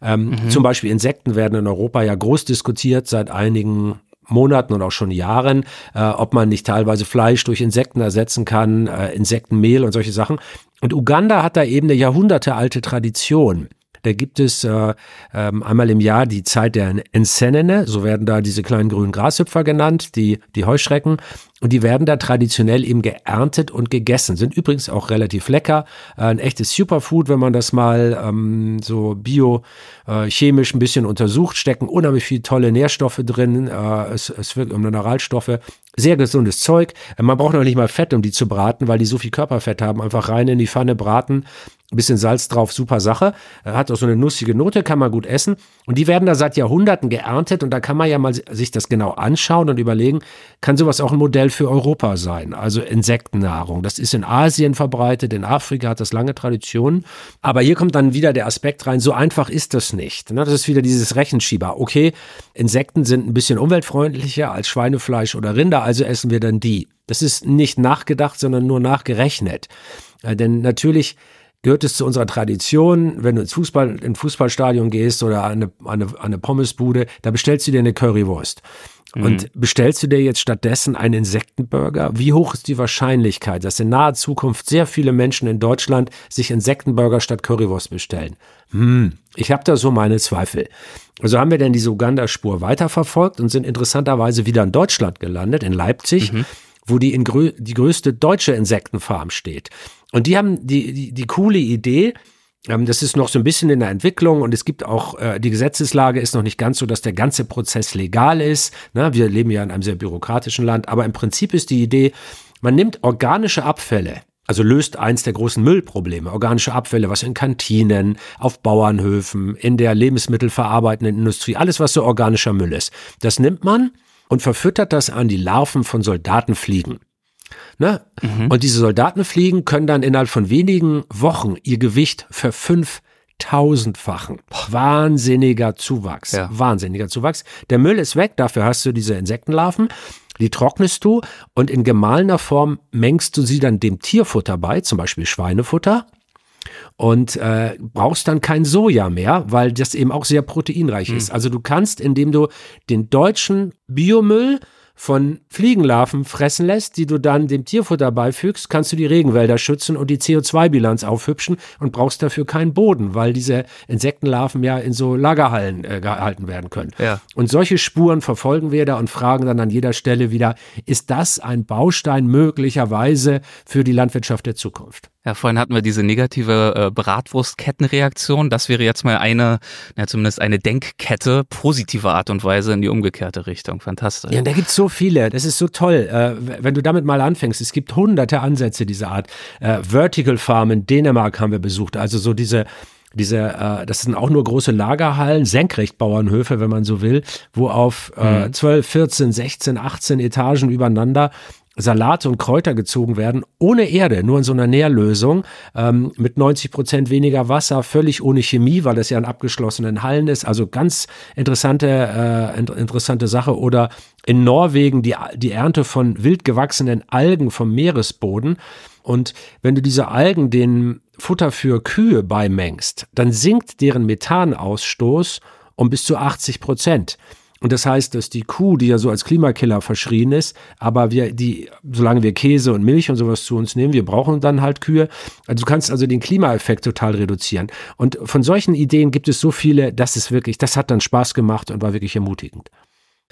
Ähm, mhm. Zum Beispiel Insekten werden in Europa ja groß diskutiert seit einigen Monaten und auch schon Jahren, äh, ob man nicht teilweise Fleisch durch Insekten ersetzen kann, äh, Insektenmehl und solche Sachen. Und Uganda hat da eben eine jahrhundertealte Tradition Da gibt es äh, ähm, einmal im Jahr die Zeit der Ensenene, so werden da diese kleinen grünen Grashüpfer genannt, die, die Heuschrecken. Und die werden da traditionell eben geerntet und gegessen. Sind übrigens auch relativ lecker. Äh, ein echtes Superfood, wenn man das mal ähm, so biochemisch äh, ein bisschen untersucht. Stecken unheimlich viele tolle Nährstoffe drin. Äh, es, es wirkt um Mineralstoffe. Sehr gesundes Zeug. Äh, man braucht noch nicht mal Fett, um die zu braten, weil die so viel Körperfett haben. Einfach rein in die Pfanne braten ein bisschen Salz drauf, super Sache. Hat auch so eine nussige Note, kann man gut essen. Und die werden da seit Jahrhunderten geerntet und da kann man ja mal sich das genau anschauen und überlegen, kann sowas auch ein Modell für Europa sein? Also Insektennahrung. Das ist in Asien verbreitet, in Afrika hat das lange Traditionen. Aber hier kommt dann wieder der Aspekt rein, so einfach ist das nicht. Ne? Das ist wieder dieses Rechenschieber. Okay, Insekten sind ein bisschen umweltfreundlicher als Schweinefleisch oder Rinder, also essen wir dann die. Das ist nicht nachgedacht, sondern nur nachgerechnet. Äh, denn natürlich gehört es zu unserer Tradition, wenn du ins Fußball, in Fußballstadion gehst oder an eine, eine, eine Pommesbude, da bestellst du dir eine Currywurst. Mhm. Und bestellst du dir jetzt stattdessen einen Insektenburger? Wie hoch ist die Wahrscheinlichkeit, dass in naher Zukunft sehr viele Menschen in Deutschland sich Insektenburger statt Currywurst bestellen? Hm, ich habe da so meine Zweifel. Also haben wir denn diese Uganda-Spur weiterverfolgt und sind interessanterweise wieder in Deutschland gelandet, in Leipzig, mhm. wo die, in die größte deutsche Insektenfarm steht. Und die haben die, die, die coole Idee, das ist noch so ein bisschen in der Entwicklung und es gibt auch, äh, die Gesetzeslage ist noch nicht ganz so, dass der ganze Prozess legal ist. Ne? Wir leben ja in einem sehr bürokratischen Land, aber im Prinzip ist die Idee, man nimmt organische Abfälle, also löst eins der großen Müllprobleme, organische Abfälle, was in Kantinen, auf Bauernhöfen, in der lebensmittelverarbeitenden Industrie, alles was so organischer Müll ist. Das nimmt man und verfüttert das an die Larven von Soldatenfliegen. Ne? Mhm. Und diese Soldatenfliegen können dann innerhalb von wenigen Wochen ihr Gewicht verfünftausendfachen. Wahnsinniger Zuwachs. Ja. Wahnsinniger Zuwachs. Der Müll ist weg, dafür hast du diese Insektenlarven. Die trocknest du und in gemahlener Form mengst du sie dann dem Tierfutter bei, zum Beispiel Schweinefutter. Und äh, brauchst dann kein Soja mehr, weil das eben auch sehr proteinreich mhm. ist. Also du kannst, indem du den deutschen Biomüll von Fliegenlarven fressen lässt, die du dann dem Tierfutter beifügst, kannst du die Regenwälder schützen und die CO2-Bilanz aufhübschen und brauchst dafür keinen Boden, weil diese Insektenlarven ja in so Lagerhallen äh, gehalten werden können. Ja. Und solche Spuren verfolgen wir da und fragen dann an jeder Stelle wieder, ist das ein Baustein möglicherweise für die Landwirtschaft der Zukunft? Ja, vorhin hatten wir diese negative äh, Bratwurstkettenreaktion. Das wäre jetzt mal eine, ja, zumindest eine Denkkette positiver Art und Weise in die umgekehrte Richtung. Fantastisch. Ja, da gibt es so viele. Das ist so toll. Äh, wenn du damit mal anfängst, es gibt hunderte Ansätze dieser Art. Äh, Vertical Farm in Dänemark haben wir besucht. Also so diese diese, äh, das sind auch nur große Lagerhallen, Senkrechtbauernhöfe, wenn man so will, wo auf äh, 12, 14, 16, 18 Etagen übereinander Salate und Kräuter gezogen werden, ohne Erde, nur in so einer Nährlösung, ähm, mit 90 Prozent weniger Wasser, völlig ohne Chemie, weil das ja in abgeschlossenen Hallen ist. Also ganz interessante, äh, interessante Sache. Oder in Norwegen die, die Ernte von wild gewachsenen Algen vom Meeresboden. Und wenn du diese Algen den Futter für Kühe beimengst, dann sinkt deren Methanausstoß um bis zu 80 Prozent. Und das heißt, dass die Kuh, die ja so als Klimakiller verschrien ist, aber wir, die, solange wir Käse und Milch und sowas zu uns nehmen, wir brauchen dann halt Kühe. Also du kannst also den Klimaeffekt total reduzieren. Und von solchen Ideen gibt es so viele, das ist wirklich, das hat dann Spaß gemacht und war wirklich ermutigend.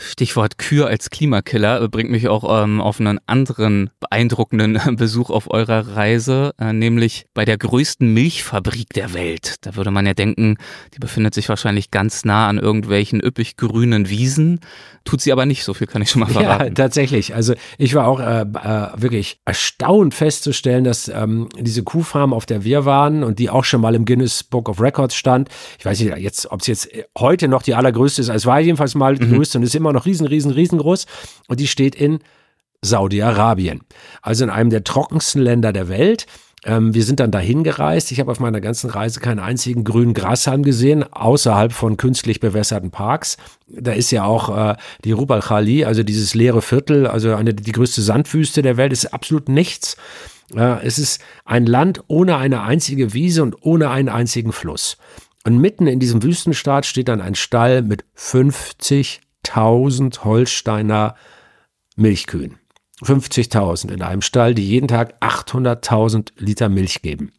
Stichwort Kür als Klimakiller äh, bringt mich auch ähm, auf einen anderen beeindruckenden Besuch auf eurer Reise, äh, nämlich bei der größten Milchfabrik der Welt. Da würde man ja denken, die befindet sich wahrscheinlich ganz nah an irgendwelchen üppig grünen Wiesen. Tut sie aber nicht, so viel kann ich schon mal verraten. Ja, tatsächlich. Also ich war auch äh, äh, wirklich erstaunt festzustellen, dass ähm, diese Kuhfarm, auf der wir waren und die auch schon mal im Guinness Book of Records stand, ich weiß nicht, jetzt, ob es jetzt heute noch die allergrößte ist, es war jedenfalls mal die mhm. größte und ist immer noch riesen, riesen, riesengroß und die steht in Saudi-Arabien, also in einem der trockensten Länder der Welt. Ähm, wir sind dann dahin gereist. Ich habe auf meiner ganzen Reise keinen einzigen grünen Grashalm gesehen, außerhalb von künstlich bewässerten Parks. Da ist ja auch äh, die Rubal Khali, also dieses leere Viertel, also eine, die größte Sandwüste der Welt, ist absolut nichts. Äh, es ist ein Land ohne eine einzige Wiese und ohne einen einzigen Fluss. Und mitten in diesem Wüstenstaat steht dann ein Stall mit 50.000 Holsteiner Milchkühen. 50.000 in einem Stall, die jeden Tag 800.000 Liter Milch geben.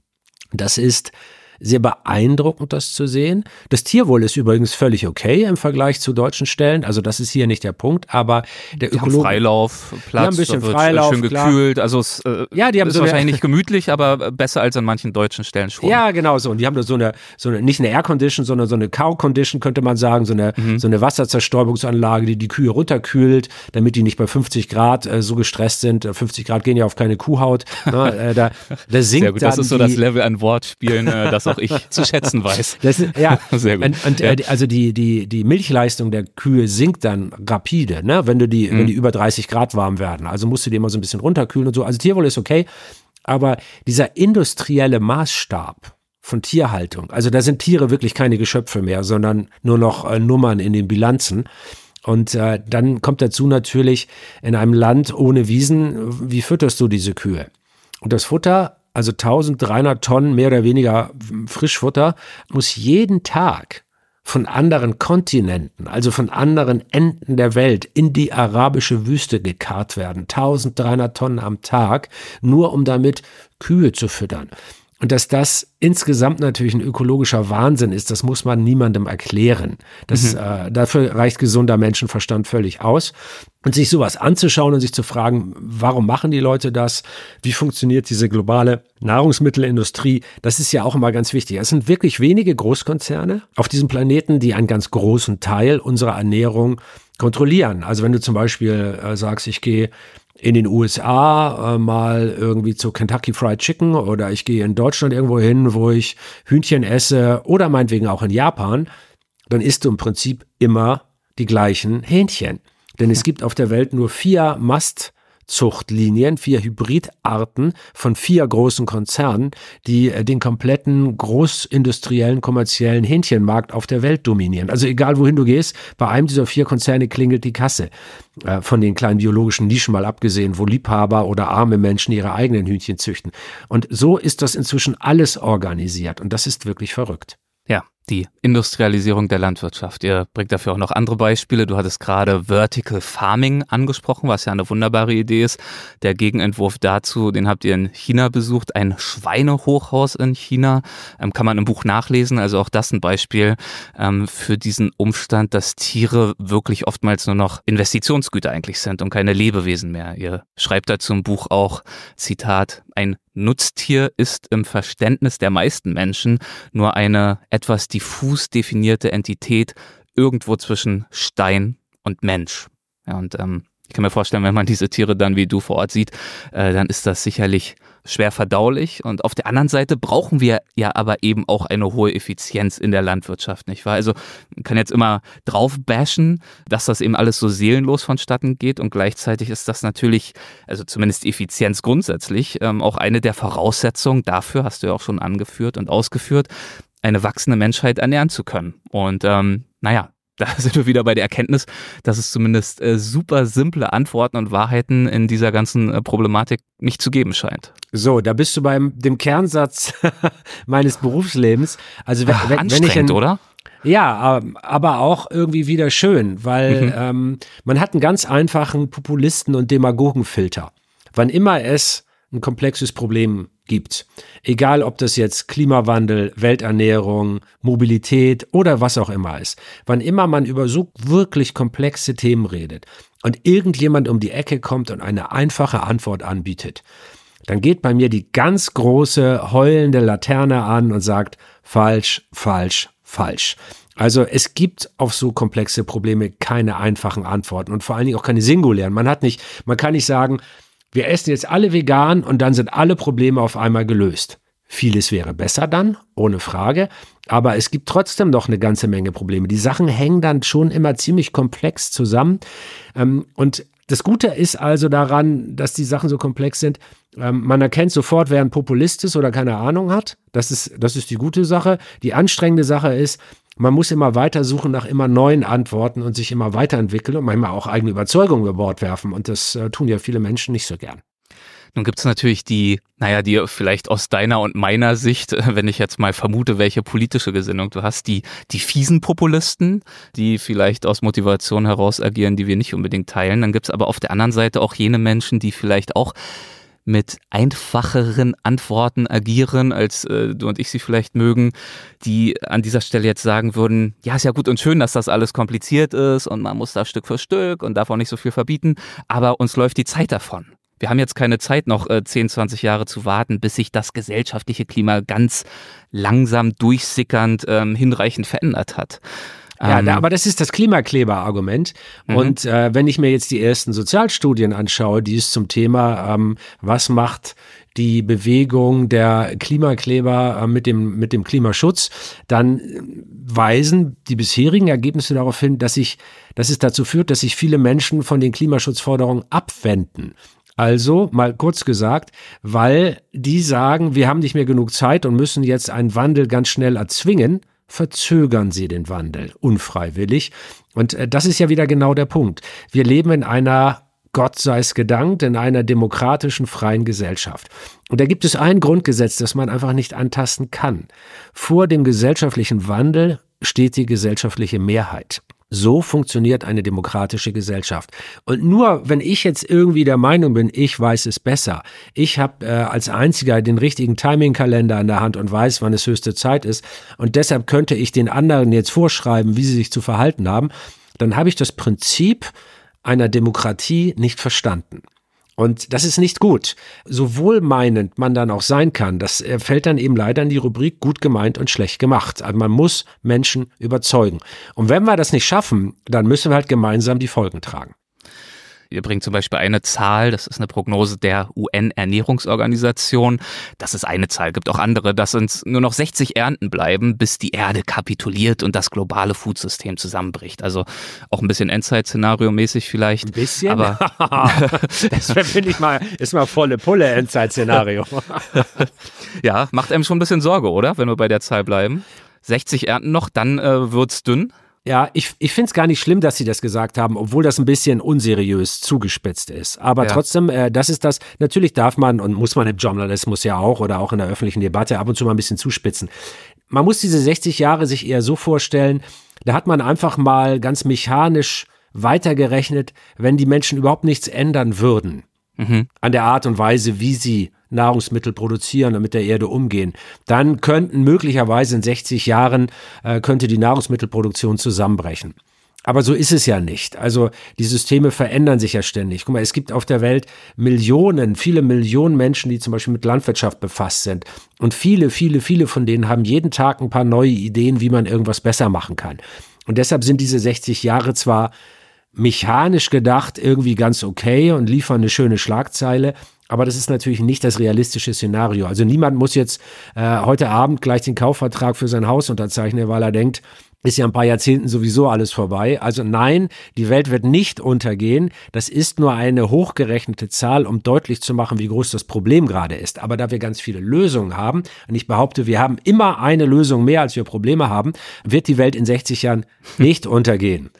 Das ist sehr beeindruckend, das zu sehen. Das Tierwohl ist übrigens völlig okay im Vergleich zu deutschen Stellen. Also das ist hier nicht der Punkt, aber der Ökologe. Freilauf, Platz, ein bisschen Freilauf, schön klar. gekühlt. Also es äh, Ja, die haben ist so eine- wahrscheinlich nicht gemütlich, aber besser als an manchen deutschen Stellen schon. Ja, genau so. Und die haben da so eine, so eine, nicht eine Air Condition, sondern so eine Cow Condition, könnte man sagen, so eine, Mhm. so eine Wasserzerstäubungsanlage, die die Kühe runterkühlt, damit die nicht bei 50 Grad äh, so gestresst sind. Äh, 50 Grad gehen ja auf keine Kuhhaut. Ne? äh, da, da sinkt Sehr gut, das ist so die, das Level an Wortspielen, äh, das auch ich zu schätzen weiß. Das ja, Sehr gut. Und, und Ja. äh, also die, die, die Milchleistung der Kühe sinkt dann rapide, ne? wenn du die, Mhm. wenn die über 30 Grad warm werden. Also musst du die immer so ein bisschen runterkühlen und so. Also Tierwohl ist okay, aber dieser industrielle Maßstab von Tierhaltung, also da sind Tiere wirklich keine Geschöpfe mehr, sondern nur noch äh, Nummern in den Bilanzen. Und äh, dann kommt dazu natürlich in einem Land ohne Wiesen, wie fütterst du diese Kühe? Und das Futter, also 1300 Tonnen mehr oder weniger Frischfutter, muss jeden Tag von anderen Kontinenten, also von anderen Enden der Welt in die arabische Wüste gekarrt werden. 1300 Tonnen am Tag, nur um damit Kühe zu füttern. Und dass das insgesamt natürlich ein ökologischer Wahnsinn ist, das muss man niemandem erklären. Das, äh, dafür reicht gesunder Menschenverstand völlig aus. Und sich sowas anzuschauen und sich zu fragen, warum machen die Leute das? Wie funktioniert diese globale Nahrungsmittelindustrie? Das ist ja auch immer ganz wichtig. Es sind wirklich wenige Großkonzerne auf diesem Planeten, die einen ganz großen Teil unserer Ernährung kontrollieren. Also wenn du zum Beispiel äh, sagst, ich gehe in den USA äh, mal irgendwie zu Kentucky Fried Chicken oder ich gehe in Deutschland irgendwo hin, wo ich Hühnchen esse oder meinetwegen auch in Japan, dann isst du im Prinzip immer die gleichen Hähnchen. Denn es gibt auf der Welt nur vier Mastzuchtlinien, vier Hybridarten von vier großen Konzernen, die äh, den kompletten großindustriellen kommerziellen Hähnchenmarkt auf der Welt dominieren. Also egal wohin du gehst, bei einem dieser vier Konzerne klingelt die Kasse. Äh, Von den kleinen biologischen Nischen mal abgesehen, wo Liebhaber oder arme Menschen ihre eigenen Hühnchen züchten. Und so ist das inzwischen alles organisiert. Und das ist wirklich verrückt. Ja, die Industrialisierung der Landwirtschaft. Ihr bringt dafür auch noch andere Beispiele. Du hattest gerade Vertical Farming angesprochen, was ja eine wunderbare Idee ist. Der Gegenentwurf dazu, den habt ihr in China besucht, ein Schweinehochhaus in China, ähm, kann man im Buch nachlesen. Also auch das ein Beispiel ähm, für diesen Umstand, dass Tiere wirklich oftmals nur noch Investitionsgüter eigentlich sind und keine Lebewesen mehr. Ihr schreibt dazu im Buch auch, Zitat, ein Nutztier ist im Verständnis der meisten Menschen nur eine etwas diffus definierte Entität irgendwo zwischen Stein und Mensch. Ja, und ähm, ich kann mir vorstellen, wenn man diese Tiere dann wie du vor Ort sieht, äh, dann ist das sicherlich schwer verdaulich. Und auf der anderen Seite brauchen wir ja aber eben auch eine hohe Effizienz in der Landwirtschaft, nicht wahr? Also man kann jetzt immer drauf bashen, dass das eben alles so seelenlos vonstatten geht. Und gleichzeitig ist das natürlich, also zumindest Effizienz grundsätzlich, ähm, auch eine der Voraussetzungen dafür, hast du ja auch schon angeführt und ausgeführt, eine wachsende Menschheit ernähren zu können. Und ähm, naja, da sind wir wieder bei der Erkenntnis, dass es zumindest äh, super simple Antworten und Wahrheiten in dieser ganzen äh, Problematik nicht zu geben scheint. So, da bist du beim dem Kernsatz meines Berufslebens. Also wenn, wenn, wenn ich in, oder? Ja, ähm, aber auch irgendwie wieder schön, weil Mhm. ähm, man hat einen ganz einfachen Populisten- und Demagogenfilter. Wann immer es ein komplexes Problem gibt, egal ob das jetzt Klimawandel, Welternährung, Mobilität oder was auch immer ist, wann immer man über so wirklich komplexe Themen redet und irgendjemand um die Ecke kommt und eine einfache Antwort anbietet, dann geht bei mir die ganz große heulende Laterne an und sagt, falsch, falsch, falsch. Also es gibt auf so komplexe Probleme keine einfachen Antworten und vor allen Dingen auch keine singulären. Man hat nicht, man kann nicht sagen, wir essen jetzt alle vegan und dann sind alle Probleme auf einmal gelöst. Vieles wäre besser dann, ohne Frage, aber es gibt trotzdem noch eine ganze Menge Probleme. Die Sachen hängen dann schon immer ziemlich komplex zusammen. Ähm, und das Gute ist also daran, dass die Sachen so komplex sind. Ähm, man erkennt sofort, wer ein Populist ist oder keine Ahnung hat. Das ist, das ist die gute Sache. Die anstrengende Sache ist, man muss immer weiter suchen nach immer neuen Antworten und sich immer weiterentwickeln und manchmal auch eigene Überzeugungen über Bord werfen. Und das äh, tun ja viele Menschen nicht so gern. Nun gibt es natürlich die, naja, die vielleicht aus deiner und meiner Sicht, äh, wenn ich jetzt mal vermute, welche politische Gesinnung du hast, die, die fiesen Populisten, die vielleicht aus Motivation heraus agieren, die wir nicht unbedingt teilen. Dann gibt es aber auf der anderen Seite auch jene Menschen, die vielleicht auch mit einfacheren Antworten agieren, als äh, du und ich sie vielleicht mögen, die an dieser Stelle jetzt sagen würden, ja, ist ja gut und schön, dass das alles kompliziert ist und man muss da Stück für Stück und darf auch nicht so viel verbieten, aber uns läuft die Zeit davon. Wir haben jetzt keine Zeit, noch äh, 10, 20 Jahre zu warten, bis sich das gesellschaftliche Klima ganz langsam durchsickernd ähm, hinreichend verändert hat. Ja, da, ähm, aber das ist das Klimakleber-Argument. Mhm. Und äh, wenn ich mir jetzt die ersten Sozialstudien anschaue, die es zum Thema, ähm, was macht die Bewegung der Klimakleber äh, mit, dem, mit dem Klimaschutz, dann weisen die bisherigen Ergebnisse darauf hin, dass, ich, dass es dazu führt, dass sich viele Menschen von den Klimaschutzforderungen abwenden. Also, mal kurz gesagt, weil die sagen, wir haben nicht mehr genug Zeit und müssen jetzt einen Wandel ganz schnell erzwingen, verzögern sie den Wandel unfreiwillig. Und äh, das ist ja wieder genau der Punkt. Wir leben in einer Gott sei es gedankt, in einer demokratischen, freien Gesellschaft. Und da gibt es ein Grundgesetz, das man einfach nicht antasten kann. Vor dem gesellschaftlichen Wandel steht die gesellschaftliche Mehrheit. So funktioniert eine demokratische Gesellschaft. Und nur wenn ich jetzt irgendwie der Meinung bin, ich weiß es besser, ich habe äh, als einziger den richtigen Timing-Kalender in der Hand und weiß, wann es höchste Zeit ist, und deshalb könnte ich den anderen jetzt vorschreiben, wie sie sich zu verhalten haben, dann habe ich das Prinzip einer Demokratie nicht verstanden. Und das ist nicht gut. So wohlmeinend man dann auch sein kann, das äh, fällt dann eben leider in die Rubrik gut gemeint und schlecht gemacht. Also man muss Menschen überzeugen. Und wenn wir das nicht schaffen, dann müssen wir halt gemeinsam die Folgen tragen. Ihr bringt zum Beispiel eine Zahl, das ist eine Prognose der UN-Ernährungsorganisation. Das ist eine Zahl, gibt auch andere, dass uns nur noch 60 Ernten bleiben, bis die Erde kapituliert und das globale Foodsystem zusammenbricht. Also auch ein bisschen Endzeit-Szenario-mäßig vielleicht. Ein bisschen? Aber das finde ich mal, ist mal volle Pulle Endzeit-Szenario. ja, macht einem schon ein bisschen Sorge, oder? Wenn wir bei der Zahl bleiben. 60 Ernten noch, dann äh, wird's dünn. Ja, ich, ich finde es gar nicht schlimm, dass sie das gesagt haben, obwohl das ein bisschen unseriös zugespitzt ist. Aber ja. trotzdem, äh, das ist das, natürlich darf man und muss man im Journalismus ja auch oder auch in der öffentlichen Debatte ab und zu mal ein bisschen zuspitzen. Man muss diese 60 Jahre sich eher so vorstellen, da hat man einfach mal ganz mechanisch weitergerechnet, wenn die Menschen überhaupt nichts ändern würden mhm. an der Art und Weise, wie sie Nahrungsmittel produzieren und mit der Erde umgehen, dann könnten möglicherweise in 60 Jahren äh, könnte die Nahrungsmittelproduktion zusammenbrechen. Aber so ist es ja nicht. Also die Systeme verändern sich ja ständig. Guck mal, es gibt auf der Welt Millionen, viele Millionen Menschen, die zum Beispiel mit Landwirtschaft befasst sind. Und viele, viele, viele von denen haben jeden Tag ein paar neue Ideen, wie man irgendwas besser machen kann. Und deshalb sind diese 60 Jahre zwar mechanisch gedacht irgendwie ganz okay und liefern eine schöne Schlagzeile, aber das ist natürlich nicht das realistische Szenario. Also niemand muss jetzt äh, heute Abend gleich den Kaufvertrag für sein Haus unterzeichnen, weil er denkt, ist ja ein paar Jahrzehnten sowieso alles vorbei. Also nein, die Welt wird nicht untergehen. Das ist nur eine hochgerechnete Zahl, um deutlich zu machen, wie groß das Problem gerade ist. Aber da wir ganz viele Lösungen haben, und ich behaupte, wir haben immer eine Lösung mehr, als wir Probleme haben, wird die Welt in 60 Jahren nicht untergehen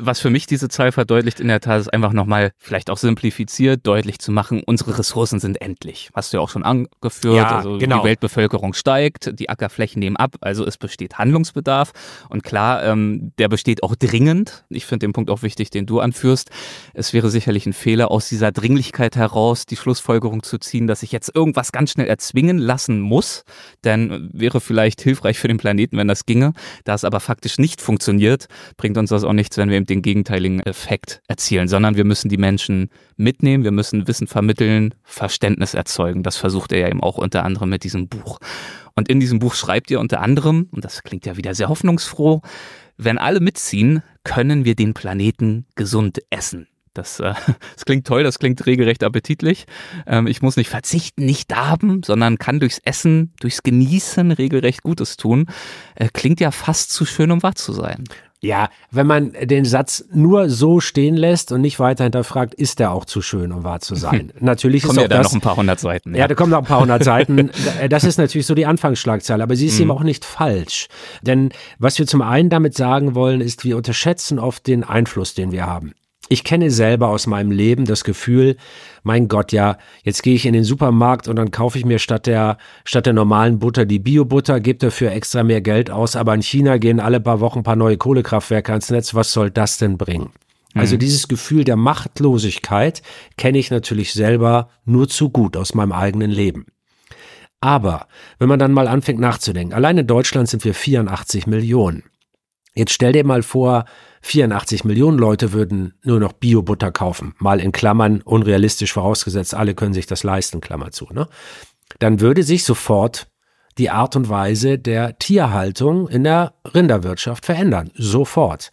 was für mich diese Zahl verdeutlicht, in der Tat ist einfach nochmal vielleicht auch simplifiziert, deutlich zu machen, unsere Ressourcen sind endlich. Hast du ja auch schon angeführt. Ja, also genau. die Weltbevölkerung steigt, die Ackerflächen nehmen ab, also es besteht Handlungsbedarf. Und klar, ähm, der besteht auch dringend. Ich finde den Punkt auch wichtig, den du anführst. Es wäre sicherlich ein Fehler, aus dieser Dringlichkeit heraus die Schlussfolgerung zu ziehen, dass ich jetzt irgendwas ganz schnell erzwingen lassen muss. Denn wäre vielleicht hilfreich für den Planeten, wenn das ginge. Da es aber faktisch nicht funktioniert, bringt uns das auch nichts, wenn wir im den gegenteiligen Effekt erzielen, sondern wir müssen die Menschen mitnehmen, wir müssen Wissen vermitteln, Verständnis erzeugen. Das versucht er ja eben auch unter anderem mit diesem Buch. Und in diesem Buch schreibt ihr unter anderem, und das klingt ja wieder sehr hoffnungsfroh, wenn alle mitziehen, können wir den Planeten gesund essen. Das, äh, das klingt toll, das klingt regelrecht appetitlich. Ähm, ich muss nicht verzichten, nicht haben, sondern kann durchs Essen, durchs Genießen regelrecht Gutes tun. Äh, klingt ja fast zu schön, um wahr zu sein. Ja, wenn man den Satz nur so stehen lässt und nicht weiter hinterfragt, ist der auch zu schön, um wahr zu sein. Natürlich kommen ist ja da noch ein paar hundert Seiten. Ja. ja, da kommen noch ein paar hundert Seiten. Das ist natürlich so die Anfangsschlagzeile, aber sie ist mhm. eben auch nicht falsch. Denn was wir zum einen damit sagen wollen, ist, wir unterschätzen oft den Einfluss, den wir haben. Ich kenne selber aus meinem Leben das Gefühl, mein Gott, ja, jetzt gehe ich in den Supermarkt und dann kaufe ich mir statt der, statt der normalen Butter die Biobutter, gebe dafür extra mehr Geld aus, aber in China gehen alle paar Wochen ein paar neue Kohlekraftwerke ans Netz. Was soll das denn bringen? Also mhm. dieses Gefühl der Machtlosigkeit kenne ich natürlich selber nur zu gut aus meinem eigenen Leben. Aber wenn man dann mal anfängt nachzudenken, allein in Deutschland sind wir 84 Millionen. Jetzt stell dir mal vor, 84 Millionen Leute würden nur noch Bio-Butter kaufen. Mal in Klammern, unrealistisch vorausgesetzt, alle können sich das leisten, Klammer zu. Ne? Dann würde sich sofort die Art und Weise der Tierhaltung in der Rinderwirtschaft verändern. Sofort.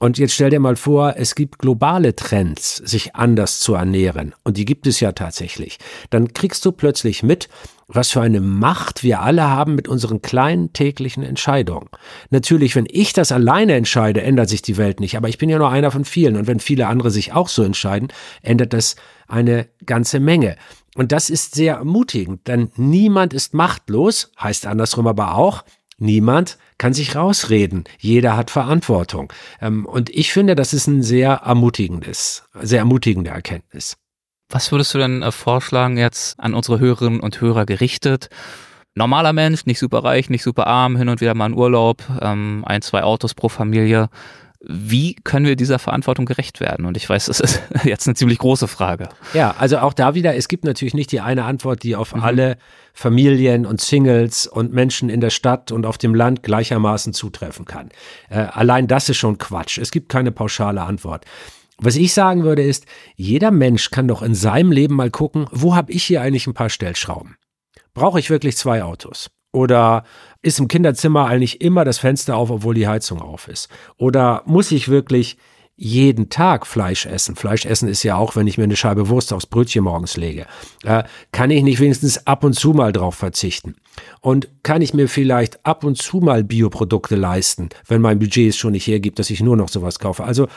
Und jetzt stell dir mal vor, es gibt globale Trends, sich anders zu ernähren. Und die gibt es ja tatsächlich. Dann kriegst du plötzlich mit, was für eine Macht wir alle haben mit unseren kleinen täglichen Entscheidungen. Natürlich, wenn ich das alleine entscheide, ändert sich die Welt nicht, aber ich bin ja nur einer von vielen und wenn viele andere sich auch so entscheiden, ändert das eine ganze Menge. Und das ist sehr ermutigend, denn niemand ist machtlos, heißt andersrum aber auch, niemand kann sich rausreden. Jeder hat Verantwortung. Ähm, und ich finde, das ist ein sehr ermutigendes, sehr ermutigende Erkenntnis. Was würdest du denn äh, vorschlagen jetzt an unsere Hörerinnen und Hörer gerichtet? Normaler Mensch, nicht super reich, nicht super arm, hin und wieder mal in Urlaub, ähm, ein, zwei Autos pro Familie. Wie können wir dieser Verantwortung gerecht werden? Und ich weiß, das ist jetzt eine ziemlich große Frage. Ja, also auch da wieder, es gibt natürlich nicht die eine Antwort, die auf mhm. alle Familien und Singles und Menschen in der Stadt und auf dem Land gleichermaßen zutreffen kann. Äh, allein das ist schon Quatsch. Es gibt keine pauschale Antwort. Was ich sagen würde ist, jeder Mensch kann doch in seinem Leben mal gucken, wo habe ich hier eigentlich ein paar Stellschrauben? Brauche ich wirklich zwei Autos? Oder ist im Kinderzimmer eigentlich immer das Fenster auf, obwohl die Heizung auf ist? Oder muss ich wirklich jeden Tag Fleisch essen? Fleisch essen ist ja auch, wenn ich mir eine Scheibe Wurst aufs Brötchen morgens lege. Äh, kann ich nicht wenigstens ab und zu mal drauf verzichten? Und kann ich mir vielleicht ab und zu mal Bioprodukte leisten, wenn mein Budget es schon nicht hergibt, dass ich nur noch sowas kaufe? Also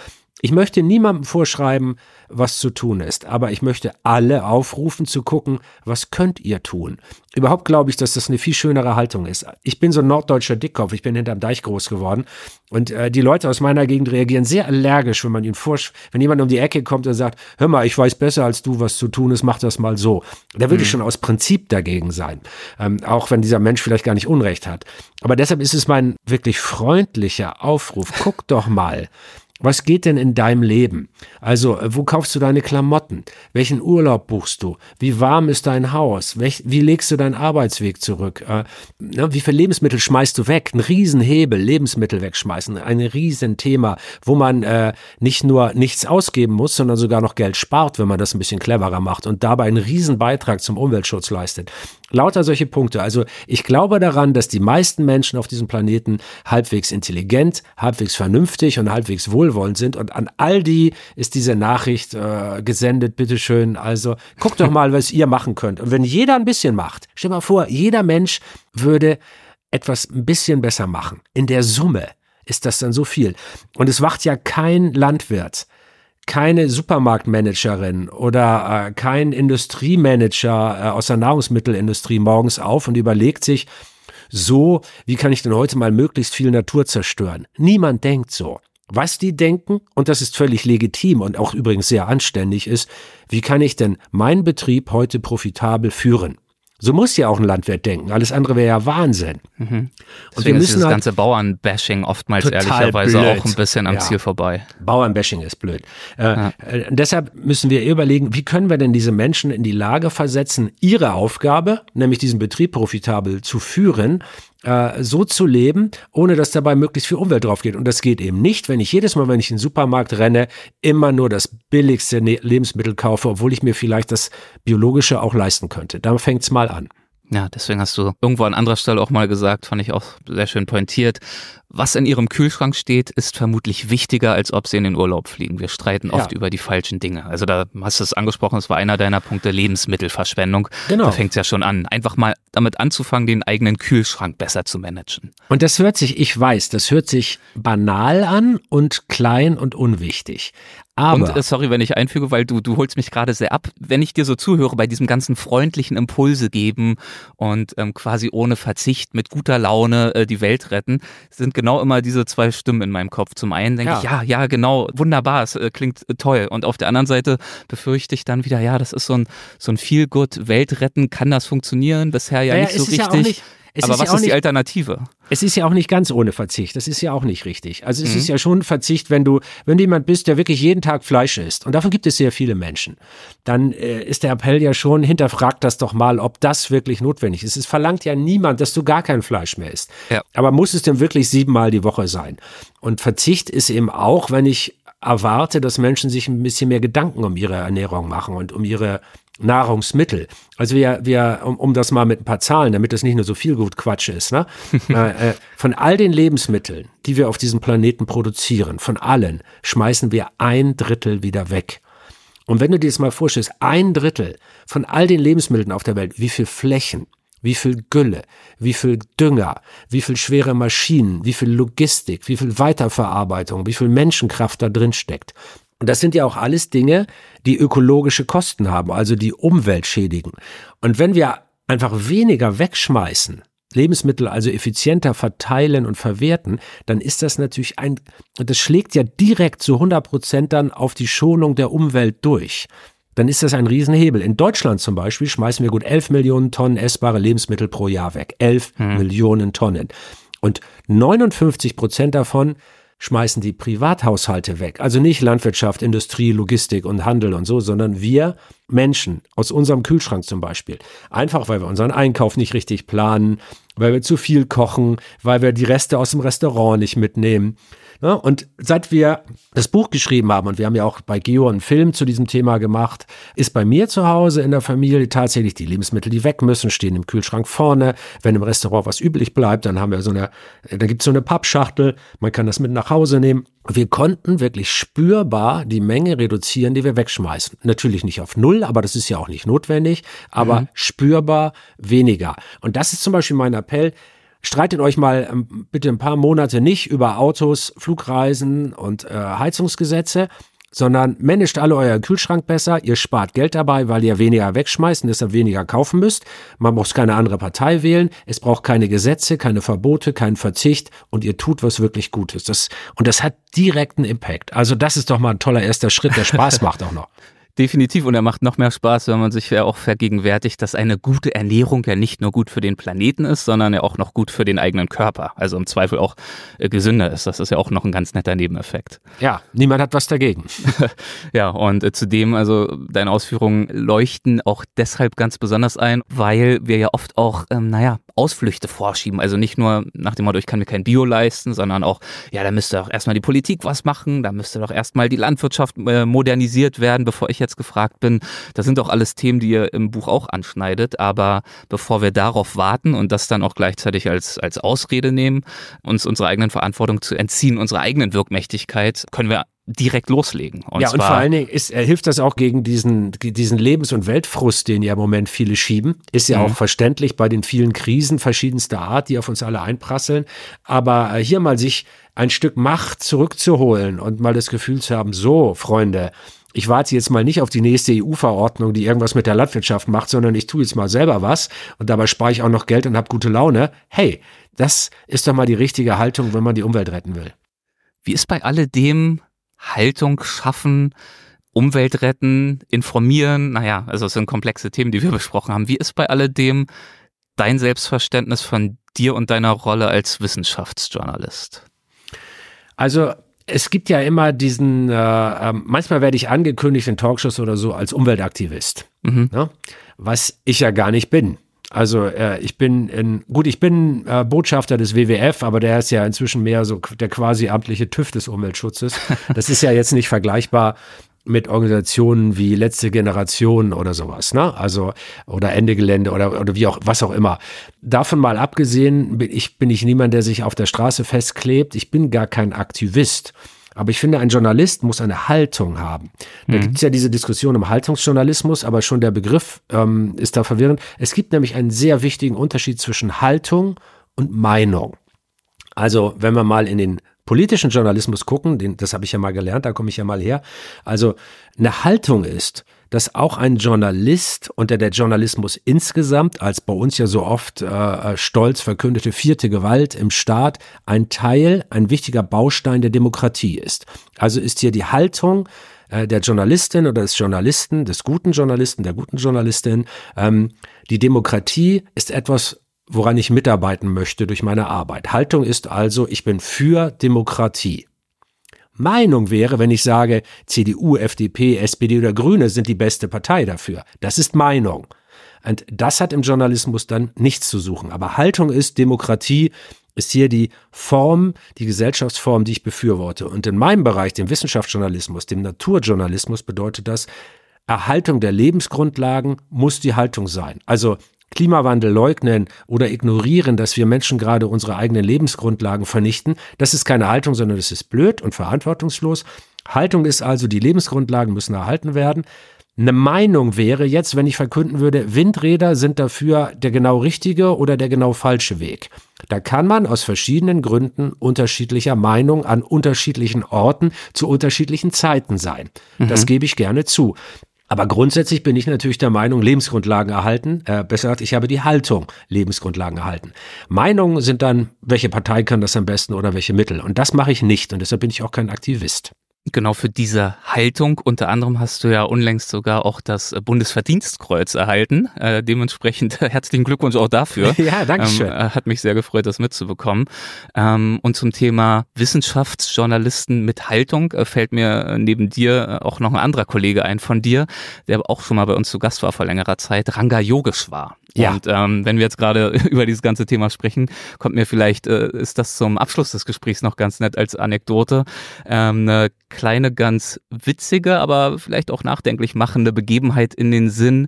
ich möchte niemandem vorschreiben, was zu tun ist, aber ich möchte alle aufrufen zu gucken, was könnt ihr tun. Überhaupt glaube ich, dass das eine viel schönere Haltung ist. Ich bin so ein norddeutscher Dickkopf, ich bin hinterm Deich groß geworden und äh, die Leute aus meiner Gegend reagieren sehr allergisch, wenn man ihnen vorsch wenn jemand um die Ecke kommt und sagt, hör mal, ich weiß besser als du, was zu tun ist, mach das mal so. Da würde mhm. ich schon aus Prinzip dagegen sein, ähm, auch wenn dieser Mensch vielleicht gar nicht Unrecht hat. Aber deshalb ist es mein wirklich freundlicher Aufruf, guck doch mal, was geht denn in deinem Leben? Also, äh, wo kaufst du deine Klamotten? Welchen Urlaub buchst du? Wie warm ist dein Haus? Welch, wie legst du deinen Arbeitsweg zurück? Äh, na, wie viele Lebensmittel schmeißt du weg? Ein Riesenhebel, Lebensmittel wegschmeißen, ein Riesenthema, wo man äh, nicht nur nichts ausgeben muss, sondern sogar noch Geld spart, wenn man das ein bisschen cleverer macht und dabei einen Riesenbeitrag zum Umweltschutz leistet. Lauter solche Punkte. Also ich glaube daran, dass die meisten Menschen auf diesem Planeten halbwegs intelligent, halbwegs vernünftig und halbwegs wohlwollend sind. Und an all die ist diese Nachricht äh, gesendet, bitteschön. Also guckt doch mal, was ihr machen könnt. Und wenn jeder ein bisschen macht, stell mal vor, jeder Mensch würde etwas ein bisschen besser machen. In der Summe ist das dann so viel. Und es wacht ja kein Landwirt keine Supermarktmanagerin oder äh, kein Industriemanager äh, aus der Nahrungsmittelindustrie morgens auf und überlegt sich, so, wie kann ich denn heute mal möglichst viel Natur zerstören? Niemand denkt so. Was die denken, und das ist völlig legitim und auch übrigens sehr anständig ist, wie kann ich denn meinen Betrieb heute profitabel führen? So muss ja auch ein Landwirt denken. Alles andere wäre ja Wahnsinn. Mhm. Und wir müssen ist dieses halt ganze Bauernbashing oftmals ehrlicherweise blöd. auch ein bisschen am ja. Ziel vorbei. Bauernbashing ist blöd. Äh, ja. äh, deshalb müssen wir überlegen, wie können wir denn diese Menschen in die Lage versetzen, ihre Aufgabe, nämlich diesen Betrieb profitabel zu führen, äh, so zu leben, ohne dass dabei möglichst viel Umwelt drauf geht. Und das geht eben nicht, wenn ich jedes Mal, wenn ich in den Supermarkt renne, immer nur das billigste ne-, Lebensmittel kaufe, obwohl ich mir vielleicht das biologische auch leisten könnte. Da fängt's mal an. Ja, deswegen hast du irgendwo an anderer Stelle auch mal gesagt, fand ich auch sehr schön pointiert. Was in ihrem Kühlschrank steht, ist vermutlich wichtiger, als ob sie in den Urlaub fliegen. Wir streiten oft ja. über die falschen Dinge. Also da hast du es angesprochen, es war einer deiner Punkte Lebensmittelverschwendung. Genau. Da fängt es ja schon an. Einfach mal damit anzufangen, den eigenen Kühlschrank besser zu managen. Und das hört sich, ich weiß, das hört sich banal an und klein und unwichtig. Aber, und äh, sorry, wenn ich einfüge, weil du, du holst mich gerade sehr ab. Wenn ich dir so zuhöre bei diesem ganzen freundlichen Impulse geben und ähm, quasi ohne Verzicht mit guter Laune äh, die Welt retten, sind genau immer diese zwei Stimmen in meinem Kopf. Zum einen denke ja. ich, ja, ja, genau, wunderbar, es äh, klingt äh, toll. Und auf der anderen Seite befürchte ich dann wieder, ja, das ist so ein, so ein Feel-Good, Welt retten, kann das funktionieren? Bisher ja Naja, nicht so ist ja richtig. nicht- aber was ja ist die nicht- Alternative? Es ist ja auch nicht ganz ohne Verzicht. Das ist ja auch nicht richtig. Also es Mhm. ist ja schon Verzicht, wenn du, wenn du jemand bist, der wirklich jeden Tag Fleisch isst. Und davon gibt es sehr viele Menschen. Dann äh, ist der Appell ja schon, hinterfragt das doch mal, ob das wirklich notwendig ist. Es verlangt ja niemand, dass du gar kein Fleisch mehr isst. Ja. Aber muss es denn wirklich siebenmal die Woche sein? Und Verzicht ist eben auch, wenn ich erwarte, dass Menschen sich ein bisschen mehr Gedanken um ihre Ernährung machen und um ihre Nahrungsmittel. Also wir, wir um, um das mal mit ein paar Zahlen, damit das nicht nur so viel gut Quatsch ist, ne? äh, äh, von all den Lebensmitteln, die wir auf diesem Planeten produzieren, von allen, schmeißen wir ein Drittel wieder weg. Und wenn du dir das mal vorstellst, ein Drittel von all den Lebensmitteln auf der Welt, wie viel Flächen, wie viel Gülle, wie viel Dünger, wie viel schwere Maschinen, wie viel Logistik, wie viel Weiterverarbeitung, wie viel Menschenkraft da drin steckt. Und das sind ja auch alles Dinge, die ökologische Kosten haben, also die Umwelt schädigen. Und wenn wir einfach weniger wegschmeißen, Lebensmittel also effizienter verteilen und verwerten, dann ist das natürlich ein, das schlägt ja direkt zu 100 Prozent dann auf die Schonung der Umwelt durch. Dann ist das ein Riesenhebel. In Deutschland zum Beispiel schmeißen wir gut 11 Millionen Tonnen essbare Lebensmittel pro Jahr weg. 11 Millionen Tonnen. Und 59 Prozent davon schmeißen die Privathaushalte weg. Also nicht Landwirtschaft, Industrie, Logistik und Handel und so, sondern wir Menschen aus unserem Kühlschrank zum Beispiel. Einfach, weil wir unseren Einkauf nicht richtig planen, weil wir zu viel kochen, weil wir die Reste aus dem Restaurant nicht mitnehmen. Ja, und seit wir das Buch geschrieben haben, und wir haben ja auch bei Geo einen Film zu diesem Thema gemacht, ist bei mir zu Hause in der Familie tatsächlich die Lebensmittel, die weg müssen, stehen im Kühlschrank vorne. Wenn im Restaurant was übrig bleibt, dann haben wir so eine, da gibt es so eine Pappschachtel, man kann das mit nach Hause nehmen. Wir konnten wirklich spürbar die Menge reduzieren, die wir wegschmeißen. Natürlich nicht auf null, aber das ist ja auch nicht notwendig, aber spürbar weniger. Und das ist zum Beispiel mein Appell. Streitet euch mal ähm, bitte ein paar Monate nicht über Autos, Flugreisen und äh, Heizungsgesetze, sondern managt alle euren Kühlschrank besser. Ihr spart Geld dabei, weil ihr weniger wegschmeißt und deshalb weniger kaufen müsst. Man muss keine andere Partei wählen. Es braucht keine Gesetze, keine Verbote, keinen Verzicht und ihr tut was wirklich Gutes. Das, und das hat direkten Impact. Also das ist doch mal ein toller erster Schritt, der Spaß macht auch noch. Definitiv und er macht noch mehr Spaß, wenn man sich ja auch vergegenwärtigt, dass eine gute Ernährung ja nicht nur gut für den Planeten ist, sondern ja auch noch gut für den eigenen Körper. Also im Zweifel auch äh, gesünder ist. Das ist ja auch noch ein ganz netter Nebeneffekt. Ja, niemand hat was dagegen. Ja, und äh, zudem, also deine Ausführungen leuchten auch deshalb ganz besonders ein, weil wir ja oft auch, ähm, naja, Ausflüchte vorschieben. Also nicht nur nach dem Motto, ich kann mir kein Bio leisten, sondern auch, ja, da müsste doch erstmal die Politik was machen, da müsste doch erstmal die Landwirtschaft äh, modernisiert werden, bevor ich jetzt gefragt bin. Das sind doch alles Themen, die ihr im Buch auch anschneidet. Aber bevor wir darauf warten und das dann auch gleichzeitig als, als Ausrede nehmen, uns unserer eigenen Verantwortung zu entziehen, unserer eigenen Wirkmächtigkeit, können wir direkt loslegen. Und ja, und vor allen Dingen ist, hilft das auch gegen diesen, diesen Lebens- und Weltfrust, den ja im Moment viele schieben. Ist ja Mhm. auch verständlich bei den vielen Krisen verschiedenster Art, die auf uns alle einprasseln. Aber äh, hier mal sich ein Stück Macht zurückzuholen und mal das Gefühl zu haben, so, Freunde, ich warte jetzt mal nicht auf die nächste EU-Verordnung, die irgendwas mit der Landwirtschaft macht, sondern ich tue jetzt mal selber was und dabei spare ich auch noch Geld und habe gute Laune. Hey, das ist doch mal die richtige Haltung, wenn man die Umwelt retten will. Wie ist bei alledem Haltung schaffen, Umwelt retten, informieren? Naja, also es sind komplexe Themen, die wir besprochen haben. Wie ist bei alledem dein Selbstverständnis von dir und deiner Rolle als Wissenschaftsjournalist? Also es gibt ja immer diesen, äh, äh, manchmal werde ich angekündigt in Talkshows oder so als Umweltaktivist, Mhm. ne? was ich ja gar nicht bin. Also äh, ich bin in, gut, ich bin äh, Botschafter des WWF, aber der ist ja inzwischen mehr so der quasi amtliche TÜV des Umweltschutzes. Das ist ja jetzt nicht vergleichbar mit Organisationen wie Letzte Generation oder sowas, ne? Also oder Ende Gelände oder oder wie auch was auch immer. Davon mal abgesehen, bin ich bin ich niemand, der sich auf der Straße festklebt. Ich bin gar kein Aktivist. Aber ich finde, ein Journalist muss eine Haltung haben. Da gibt es ja diese Diskussion um Haltungsjournalismus, aber schon der Begriff ähm, ist da verwirrend. Es gibt nämlich einen sehr wichtigen Unterschied zwischen Haltung und Meinung. Also, wenn wir mal in den politischen Journalismus gucken, den, das habe ich ja mal gelernt, da komme ich ja mal her. Also, eine Haltung ist, dass auch ein Journalist unter der Journalismus insgesamt als bei uns ja so oft äh, stolz verkündete vierte Gewalt im Staat ein Teil, ein wichtiger Baustein der Demokratie ist. Also ist hier die Haltung äh, der Journalistin oder des Journalisten, des guten Journalisten, der guten Journalistin, ähm, die Demokratie ist etwas, woran ich mitarbeiten möchte durch meine Arbeit. Haltung ist also, ich bin für Demokratie. Meinung wäre, wenn ich sage, CDU, FDP, SPD oder Grüne sind die beste Partei dafür. Das ist Meinung. Und das hat im Journalismus dann nichts zu suchen. Aber Haltung ist Demokratie, ist hier die Form, die Gesellschaftsform, die ich befürworte. Und in meinem Bereich, dem Wissenschaftsjournalismus, dem Naturjournalismus, bedeutet das, Erhaltung der Lebensgrundlagen muss die Haltung sein. Also Klimawandel leugnen oder ignorieren, dass wir Menschen gerade unsere eigenen Lebensgrundlagen vernichten, das ist keine Haltung, sondern das ist blöd und verantwortungslos. Haltung ist also, die Lebensgrundlagen müssen erhalten werden. Eine Meinung wäre jetzt, wenn ich verkünden würde, Windräder sind dafür der genau richtige oder der genau falsche Weg. Da kann man aus verschiedenen Gründen unterschiedlicher Meinung an unterschiedlichen Orten zu unterschiedlichen Zeiten sein. Mhm. Das gebe ich gerne zu. Aber grundsätzlich bin ich natürlich der Meinung, Lebensgrundlagen erhalten. Äh, besser gesagt, ich habe die Haltung, Lebensgrundlagen erhalten. Meinungen sind dann, welche Partei kann das am besten oder welche Mittel. Und das mache ich nicht. Und deshalb bin ich auch kein Aktivist. Genau für diese Haltung. Unter anderem hast du ja unlängst sogar auch das Bundesverdienstkreuz erhalten. Äh, dementsprechend herzlichen Glückwunsch auch dafür. Ja, danke schön. Ähm, hat mich sehr gefreut, das mitzubekommen. Ähm, und zum Thema Wissenschaftsjournalisten mit Haltung äh, fällt mir neben dir auch noch ein anderer Kollege ein von dir, der auch schon mal bei uns zu Gast war vor längerer Zeit, Ranga Yogeshwar. Ja. Und ähm, wenn wir jetzt gerade über dieses ganze Thema sprechen, kommt mir vielleicht, äh, ist das zum Abschluss des Gesprächs noch ganz nett als Anekdote, ähm, eine kleine, ganz witzige, aber vielleicht auch nachdenklich machende Begebenheit in den Sinn,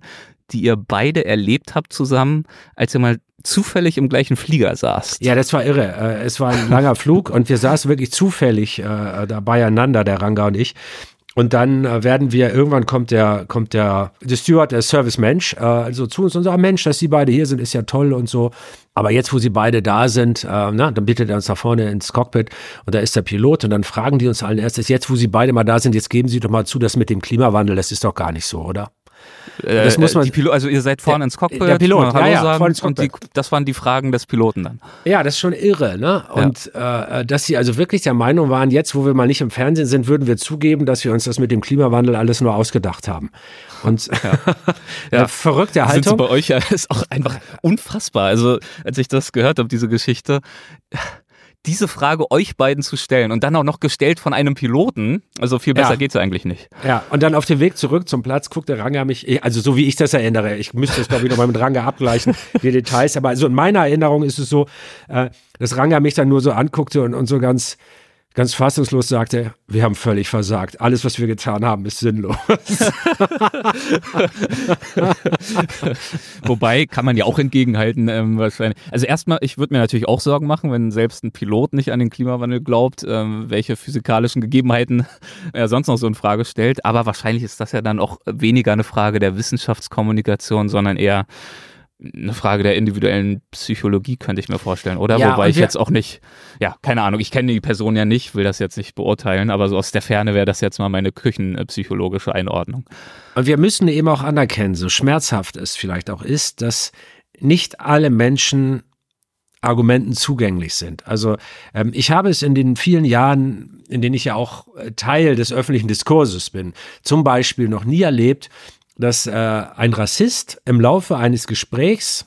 die ihr beide erlebt habt zusammen, als ihr mal zufällig im gleichen Flieger saßt. Ja, das war irre. Äh, es war ein langer Flug und wir saßen wirklich zufällig äh, da beieinander, der Ranga und ich. Und dann äh, werden wir, irgendwann kommt der, kommt der, der Steward, der Service-Mensch, äh, also zu uns und sagt, Mensch, dass Sie beide hier sind, ist ja toll und so. Aber jetzt, wo Sie beide da sind, äh, na, dann bittet er uns da vorne ins Cockpit und da ist der Pilot und dann fragen die uns allen erstes, jetzt, wo Sie beide mal da sind, jetzt geben Sie doch mal zu, das mit dem Klimawandel, das ist doch gar nicht so, oder? Äh, das muss man. Pilot, also ihr seid vorne ins Cockpit, der Pilot, Hallo ja, ja, sagen, und die, das waren die Fragen des Piloten dann. Ja, das ist schon irre, ne? Und ja. äh, dass sie also wirklich der Meinung waren, jetzt, wo wir mal nicht im Fernsehen sind, würden wir zugeben, dass wir uns das mit dem Klimawandel alles nur ausgedacht haben. Und ja. verrückte Haltung. Sind bei euch ja ist auch einfach unfassbar. Also als ich das gehört habe, diese Geschichte diese Frage euch beiden zu stellen und dann auch noch gestellt von einem Piloten, also viel besser ja. geht's eigentlich nicht. Ja, und dann auf dem Weg zurück zum Platz guckt der Ranger mich, also so wie ich das erinnere, ich müsste das glaube ich nochmal mit Ranger abgleichen, die Details, aber also in meiner Erinnerung ist es so, äh, dass Ranger mich dann nur so anguckte und, und so ganz ganz fassungslos sagte, wir haben völlig versagt. Alles, was wir getan haben, ist sinnlos. Wobei kann man ja auch entgegenhalten, ähm, wahrscheinlich. Also erstmal, ich würde mir natürlich auch Sorgen machen, wenn selbst ein Pilot nicht an den Klimawandel glaubt, ähm, welche physikalischen Gegebenheiten er sonst noch so in Frage stellt. Aber wahrscheinlich ist das ja dann auch weniger eine Frage der Wissenschaftskommunikation, sondern eher eine Frage der individuellen Psychologie, könnte ich mir vorstellen, oder? Ja, Wobei ich jetzt auch nicht, ja, keine Ahnung, ich kenne die Person ja nicht, will das jetzt nicht beurteilen, aber so aus der Ferne wäre das jetzt mal meine küchenpsychologische Einordnung. Und wir müssen eben auch anerkennen, so schmerzhaft es vielleicht auch ist, dass nicht alle Menschen Argumenten zugänglich sind. Also ähm, ich habe es in den vielen Jahren, in denen ich ja auch Teil des öffentlichen Diskurses bin, zum Beispiel noch nie erlebt, dass äh, ein Rassist im Laufe eines Gesprächs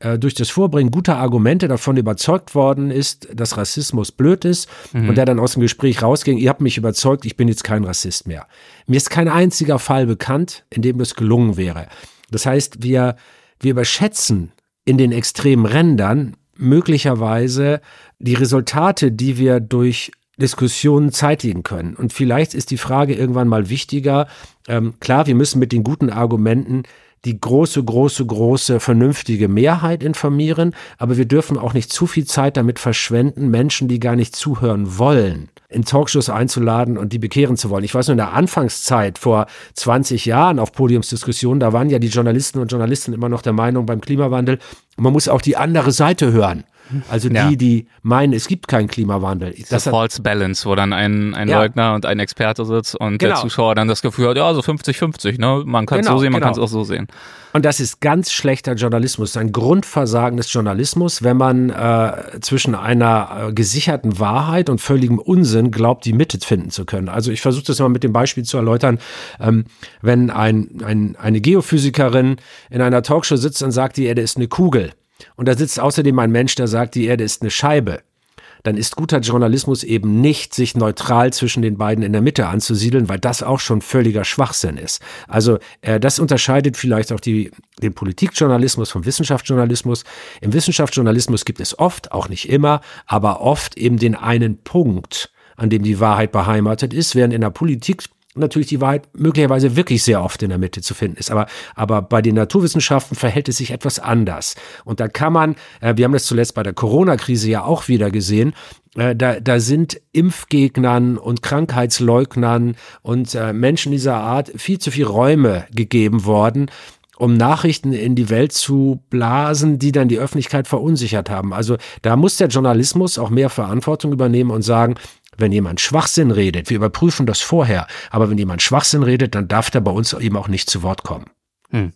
äh, durch das Vorbringen guter Argumente davon überzeugt worden ist, dass Rassismus blöd ist mhm. und der dann aus dem Gespräch rausging, ihr habt mich überzeugt, ich bin jetzt kein Rassist mehr. Mir ist kein einziger Fall bekannt, in dem das gelungen wäre. Das heißt, wir, wir überschätzen in den extremen Rändern möglicherweise die Resultate, die wir durch Diskussionen zeitigen können. Und vielleicht ist die Frage irgendwann mal wichtiger. Ähm, klar, wir müssen mit den guten Argumenten die große, große, große, vernünftige Mehrheit informieren, aber wir dürfen auch nicht zu viel Zeit damit verschwenden, Menschen, die gar nicht zuhören wollen, in Talkshows einzuladen und die bekehren zu wollen. Ich weiß nur, in der Anfangszeit vor 20 Jahren auf Podiumsdiskussionen, da waren ja die Journalisten und Journalisten immer noch der Meinung beim Klimawandel, man muss auch die andere Seite hören. Also die, Ja. die meinen, es gibt keinen Klimawandel. Das hat, False Balance, wo dann ein, ein Ja. Leugner und ein Experte sitzt und der Genau. Zuschauer dann das Gefühl hat, ja, so 50-50, ne? Man kann es Genau, so sehen, man genau. kann es auch so sehen. und das ist ganz schlechter Journalismus, ein Grundversagen des Journalismus, wenn man äh, zwischen einer äh, gesicherten Wahrheit und völligem Unsinn glaubt, die Mitte finden zu können. Also ich versuche das mal mit dem Beispiel zu erläutern. Ähm, wenn ein, ein, eine Geophysikerin in einer Talkshow sitzt und sagt, die Erde ist eine Kugel, und da sitzt außerdem ein Mensch, der sagt, die Erde ist eine Scheibe, dann ist guter Journalismus eben nicht, sich neutral zwischen den beiden in der Mitte anzusiedeln, weil das auch schon völliger Schwachsinn ist. Also äh, das unterscheidet vielleicht auch die, den Politikjournalismus vom Wissenschaftsjournalismus. Im Wissenschaftsjournalismus gibt es oft, auch nicht immer, aber oft eben den einen Punkt, an dem die Wahrheit beheimatet ist, während in der Politik natürlich die Wahrheit möglicherweise wirklich sehr oft in der Mitte zu finden ist. Aber, aber bei den Naturwissenschaften verhält es sich etwas anders. Und da kann man, äh, wir haben das zuletzt bei der Corona-Krise ja auch wieder gesehen, äh, da, da sind Impfgegnern und Krankheitsleugnern und äh, Menschen dieser Art viel zu viel Räume gegeben worden, um Nachrichten in die Welt zu blasen, die dann die Öffentlichkeit verunsichert haben. Also da muss der Journalismus auch mehr Verantwortung übernehmen und sagen, wenn jemand Schwachsinn redet, wir überprüfen das vorher, aber wenn jemand Schwachsinn redet, dann darf der bei uns eben auch nicht zu Wort kommen. Hm.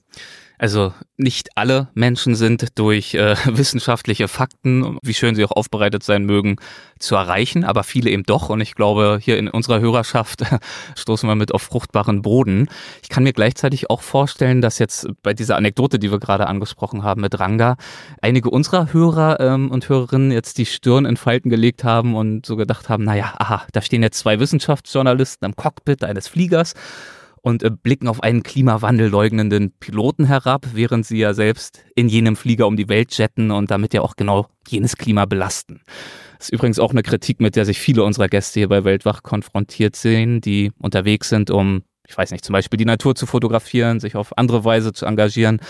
Also nicht alle Menschen sind durch äh, wissenschaftliche Fakten, wie schön sie auch aufbereitet sein mögen, zu erreichen, aber viele eben doch. Und ich glaube, hier in unserer Hörerschaft stoßen wir mit auf fruchtbaren Boden. Ich kann mir gleichzeitig auch vorstellen, dass jetzt bei dieser Anekdote, die wir gerade angesprochen haben mit Ranga, einige unserer Hörer ähm, und Hörerinnen jetzt die Stirn in Falten gelegt haben und so gedacht haben, naja, aha, da stehen jetzt zwei Wissenschaftsjournalisten im Cockpit eines Fliegers und äh, blicken auf einen Klimawandel leugnenden Piloten herab, während sie ja selbst in jenem Flieger um die Welt jetten und damit ja auch genau jenes Klima belasten. Das ist übrigens auch eine Kritik, mit der sich viele unserer Gäste hier bei Weltwach konfrontiert sehen, die unterwegs sind, um, ich weiß nicht, zum Beispiel die Natur zu fotografieren, sich auf andere Weise zu engagieren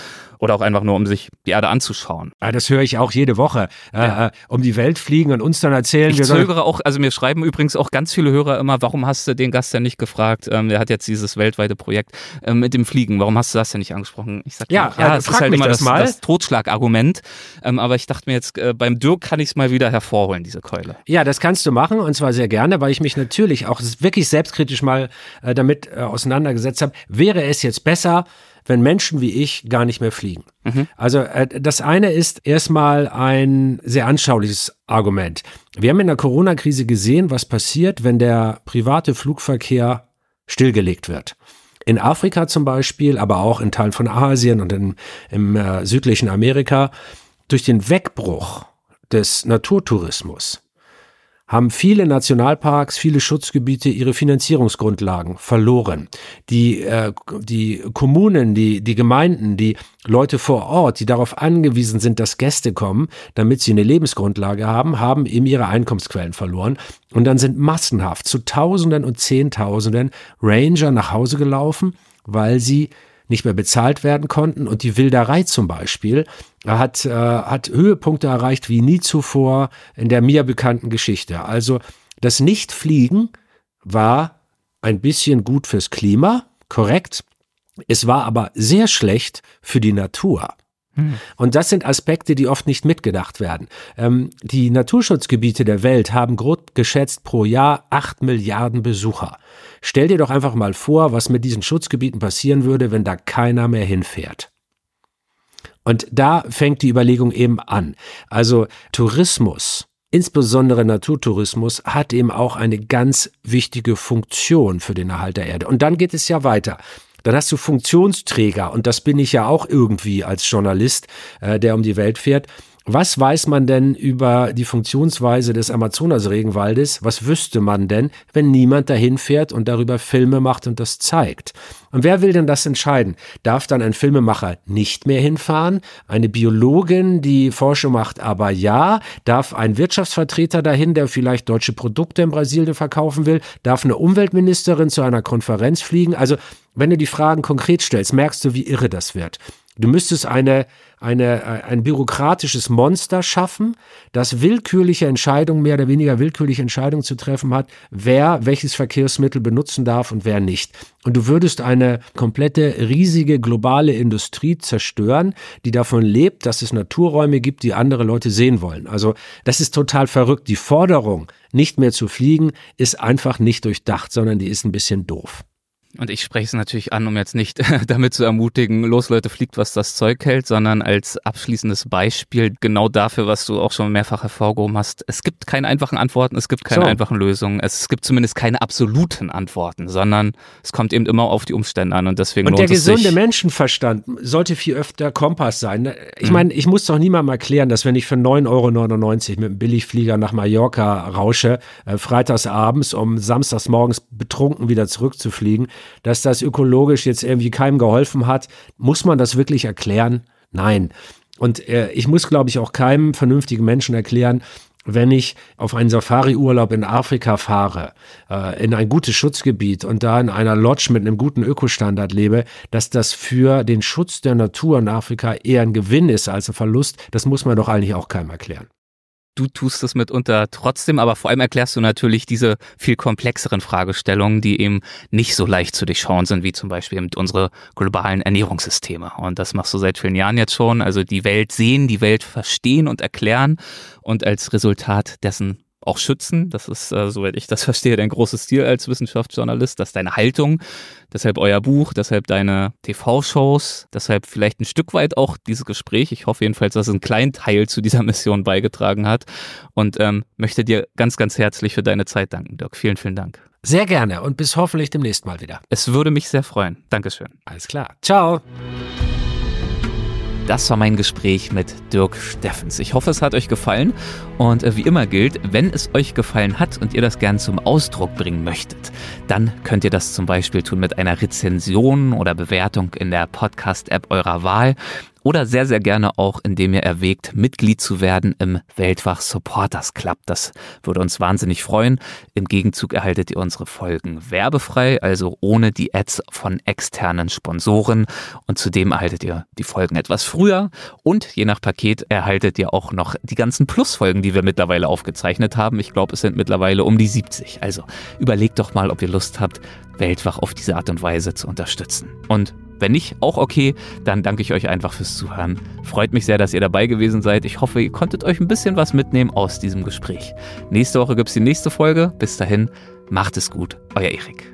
oder auch einfach nur, um sich die Erde anzuschauen. Ja, das höre ich auch jede Woche. Äh, Ja. äh, um die Welt fliegen und uns dann erzählen, Ich wir zögere auch, also mir schreiben übrigens auch ganz viele Hörer immer, warum hast du den Gast denn nicht gefragt? Ähm, der hat jetzt dieses weltweite Projekt ähm, mit dem Fliegen. Warum hast du das denn nicht angesprochen? Ich sag Ja, immer, ja, es frag ist halt immer das das, das Totschlagargument. Ähm, aber ich dachte mir jetzt, äh, beim Dirk kann ich es mal wieder hervorholen, diese Keule. Ja, das kannst du machen und zwar sehr gerne, weil ich mich natürlich auch wirklich selbstkritisch mal äh, damit äh, auseinandergesetzt habe. Wäre es jetzt besser, wenn Menschen wie ich gar nicht mehr fliegen? Also äh, das eine ist erstmal ein sehr anschauliches Argument. Wir haben in der Corona-Krise gesehen, was passiert, wenn der private Flugverkehr stillgelegt wird. In Afrika zum Beispiel, aber auch in Teilen von Asien und in, im äh, südlichen Amerika, durch den Wegbruch des Naturtourismus haben viele Nationalparks, viele Schutzgebiete ihre Finanzierungsgrundlagen verloren. Die, äh, die Kommunen, die, die Gemeinden, die Leute vor Ort, die darauf angewiesen sind, dass Gäste kommen, damit sie eine Lebensgrundlage haben, haben eben ihre Einkommensquellen verloren. Und dann sind massenhaft zu Tausenden und Zehntausenden Ranger nach Hause gelaufen, weil sie nicht mehr bezahlt werden konnten. Und die Wilderei zum Beispiel hat, äh, hat Höhepunkte erreicht wie nie zuvor in der mir bekannten Geschichte. Also das Nichtfliegen war ein bisschen gut fürs Klima, korrekt. Es war aber sehr schlecht für die Natur. Und das sind Aspekte, die oft nicht mitgedacht werden. Ähm, die Naturschutzgebiete der Welt haben grob geschätzt pro Jahr acht Milliarden Besucher. Stell dir doch einfach mal vor, was mit diesen Schutzgebieten passieren würde, wenn da keiner mehr hinfährt. Und da fängt die Überlegung eben an. Also Tourismus, insbesondere Naturtourismus, hat eben auch eine ganz wichtige Funktion für den Erhalt der Erde. Und dann geht es ja weiter. Dann hast du Funktionsträger, und das bin ich ja auch irgendwie als Journalist, äh, der um die Welt fährt. Was weiß man denn über die Funktionsweise des Amazonas-Regenwaldes? Was wüsste man denn, wenn niemand dahin fährt und darüber Filme macht und das zeigt? Und wer will denn das entscheiden? Darf dann ein Filmemacher nicht mehr hinfahren? Eine Biologin, die Forschung macht, aber ja? Darf ein Wirtschaftsvertreter dahin, der vielleicht deutsche Produkte in Brasilien verkaufen will? Darf eine Umweltministerin zu einer Konferenz fliegen? Also, wenn du die Fragen konkret stellst, merkst du, wie irre das wird. Du müsstest eine, eine, äh, ein bürokratisches Monster schaffen, das willkürliche Entscheidungen, mehr oder weniger willkürliche Entscheidungen zu treffen hat, wer welches Verkehrsmittel benutzen darf und wer nicht. Und du würdest eine komplette riesige globale Industrie zerstören, die davon lebt, dass es Naturräume gibt, die andere Leute sehen wollen. Also das ist total verrückt. Die Forderung, nicht mehr zu fliegen, ist einfach nicht durchdacht, sondern die ist ein bisschen doof. Und ich spreche es natürlich an, um jetzt nicht damit zu ermutigen, los Leute, fliegt, was das Zeug hält, sondern als abschließendes Beispiel genau dafür, was du auch schon mehrfach hervorgehoben hast. Es gibt keine einfachen Antworten, es gibt keine so. einfachen Lösungen, es gibt zumindest keine absoluten Antworten, sondern es kommt eben immer auf die Umstände an und deswegen Und der gesunde Menschenverstand sollte viel öfter Kompass sein. Ich mhm. meine, ich muss doch niemandem erklären, dass wenn ich für 9,99 Euro mit einem Billigflieger nach Mallorca rausche, äh, freitagsabends, um samstags morgens betrunken wieder zurückzufliegen, dass das ökologisch jetzt irgendwie keinem geholfen hat. Muss man das wirklich erklären? Nein. Und äh, ich muss, glaube ich, auch keinem vernünftigen Menschen erklären, wenn ich auf einen Safari-Urlaub in Afrika fahre, äh, in ein gutes Schutzgebiet und da in einer Lodge mit einem guten Ökostandard lebe, dass das für den Schutz der Natur in Afrika eher ein Gewinn ist als ein Verlust, das muss man doch eigentlich auch keinem erklären. Du tust es mitunter trotzdem, aber vor allem erklärst du natürlich diese viel komplexeren Fragestellungen, die eben nicht so leicht zu durchschauen sind, wie zum Beispiel eben unsere globalen Ernährungssysteme. Und das machst du seit vielen Jahren jetzt schon. Also die Welt sehen, die Welt verstehen und erklären und als Resultat dessen auch schützen. Das ist, äh, soweit ich das verstehe, dein großes Ziel als Wissenschaftsjournalist. Das ist deine Haltung. Deshalb euer Buch, deshalb deine TV-Shows, deshalb vielleicht ein Stück weit auch dieses Gespräch. Ich hoffe jedenfalls, dass es einen kleinen Teil zu dieser Mission beigetragen hat. Und ähm, möchte dir ganz, ganz herzlich für deine Zeit danken, Dirk. Vielen, vielen Dank. Sehr gerne und bis hoffentlich demnächst mal wieder. Es würde mich sehr freuen. Dankeschön. Alles klar. Ciao. Das war mein Gespräch mit Dirk Steffens. Ich hoffe, es hat euch gefallen. Und äh, wie immer gilt, wenn es euch gefallen hat und ihr das gern zum Ausdruck bringen möchtet, dann könnt ihr das zum Beispiel tun mit einer Rezension oder Bewertung in der Podcast-App eurer Wahl oder sehr, sehr gerne auch, indem ihr erwägt, Mitglied zu werden im Weltwach Supporters Club. Das würde uns wahnsinnig freuen. Im Gegenzug erhaltet ihr unsere Folgen werbefrei, also ohne die Ads von externen Sponsoren. Und zudem erhaltet ihr die Folgen etwas früher. Und je nach Paket erhaltet ihr auch noch die ganzen Plusfolgen, die wir mittlerweile aufgezeichnet haben. Ich glaube, es sind mittlerweile um die 70. Also überlegt doch mal, ob ihr Lust habt, Weltwach auf diese Art und Weise zu unterstützen. Und wenn nicht, auch okay, dann danke ich euch einfach fürs Zuhören. Freut mich sehr, dass ihr dabei gewesen seid. Ich hoffe, ihr konntet euch ein bisschen was mitnehmen aus diesem Gespräch. Nächste Woche gibt es die nächste Folge. Bis dahin, macht es gut. Euer Erik.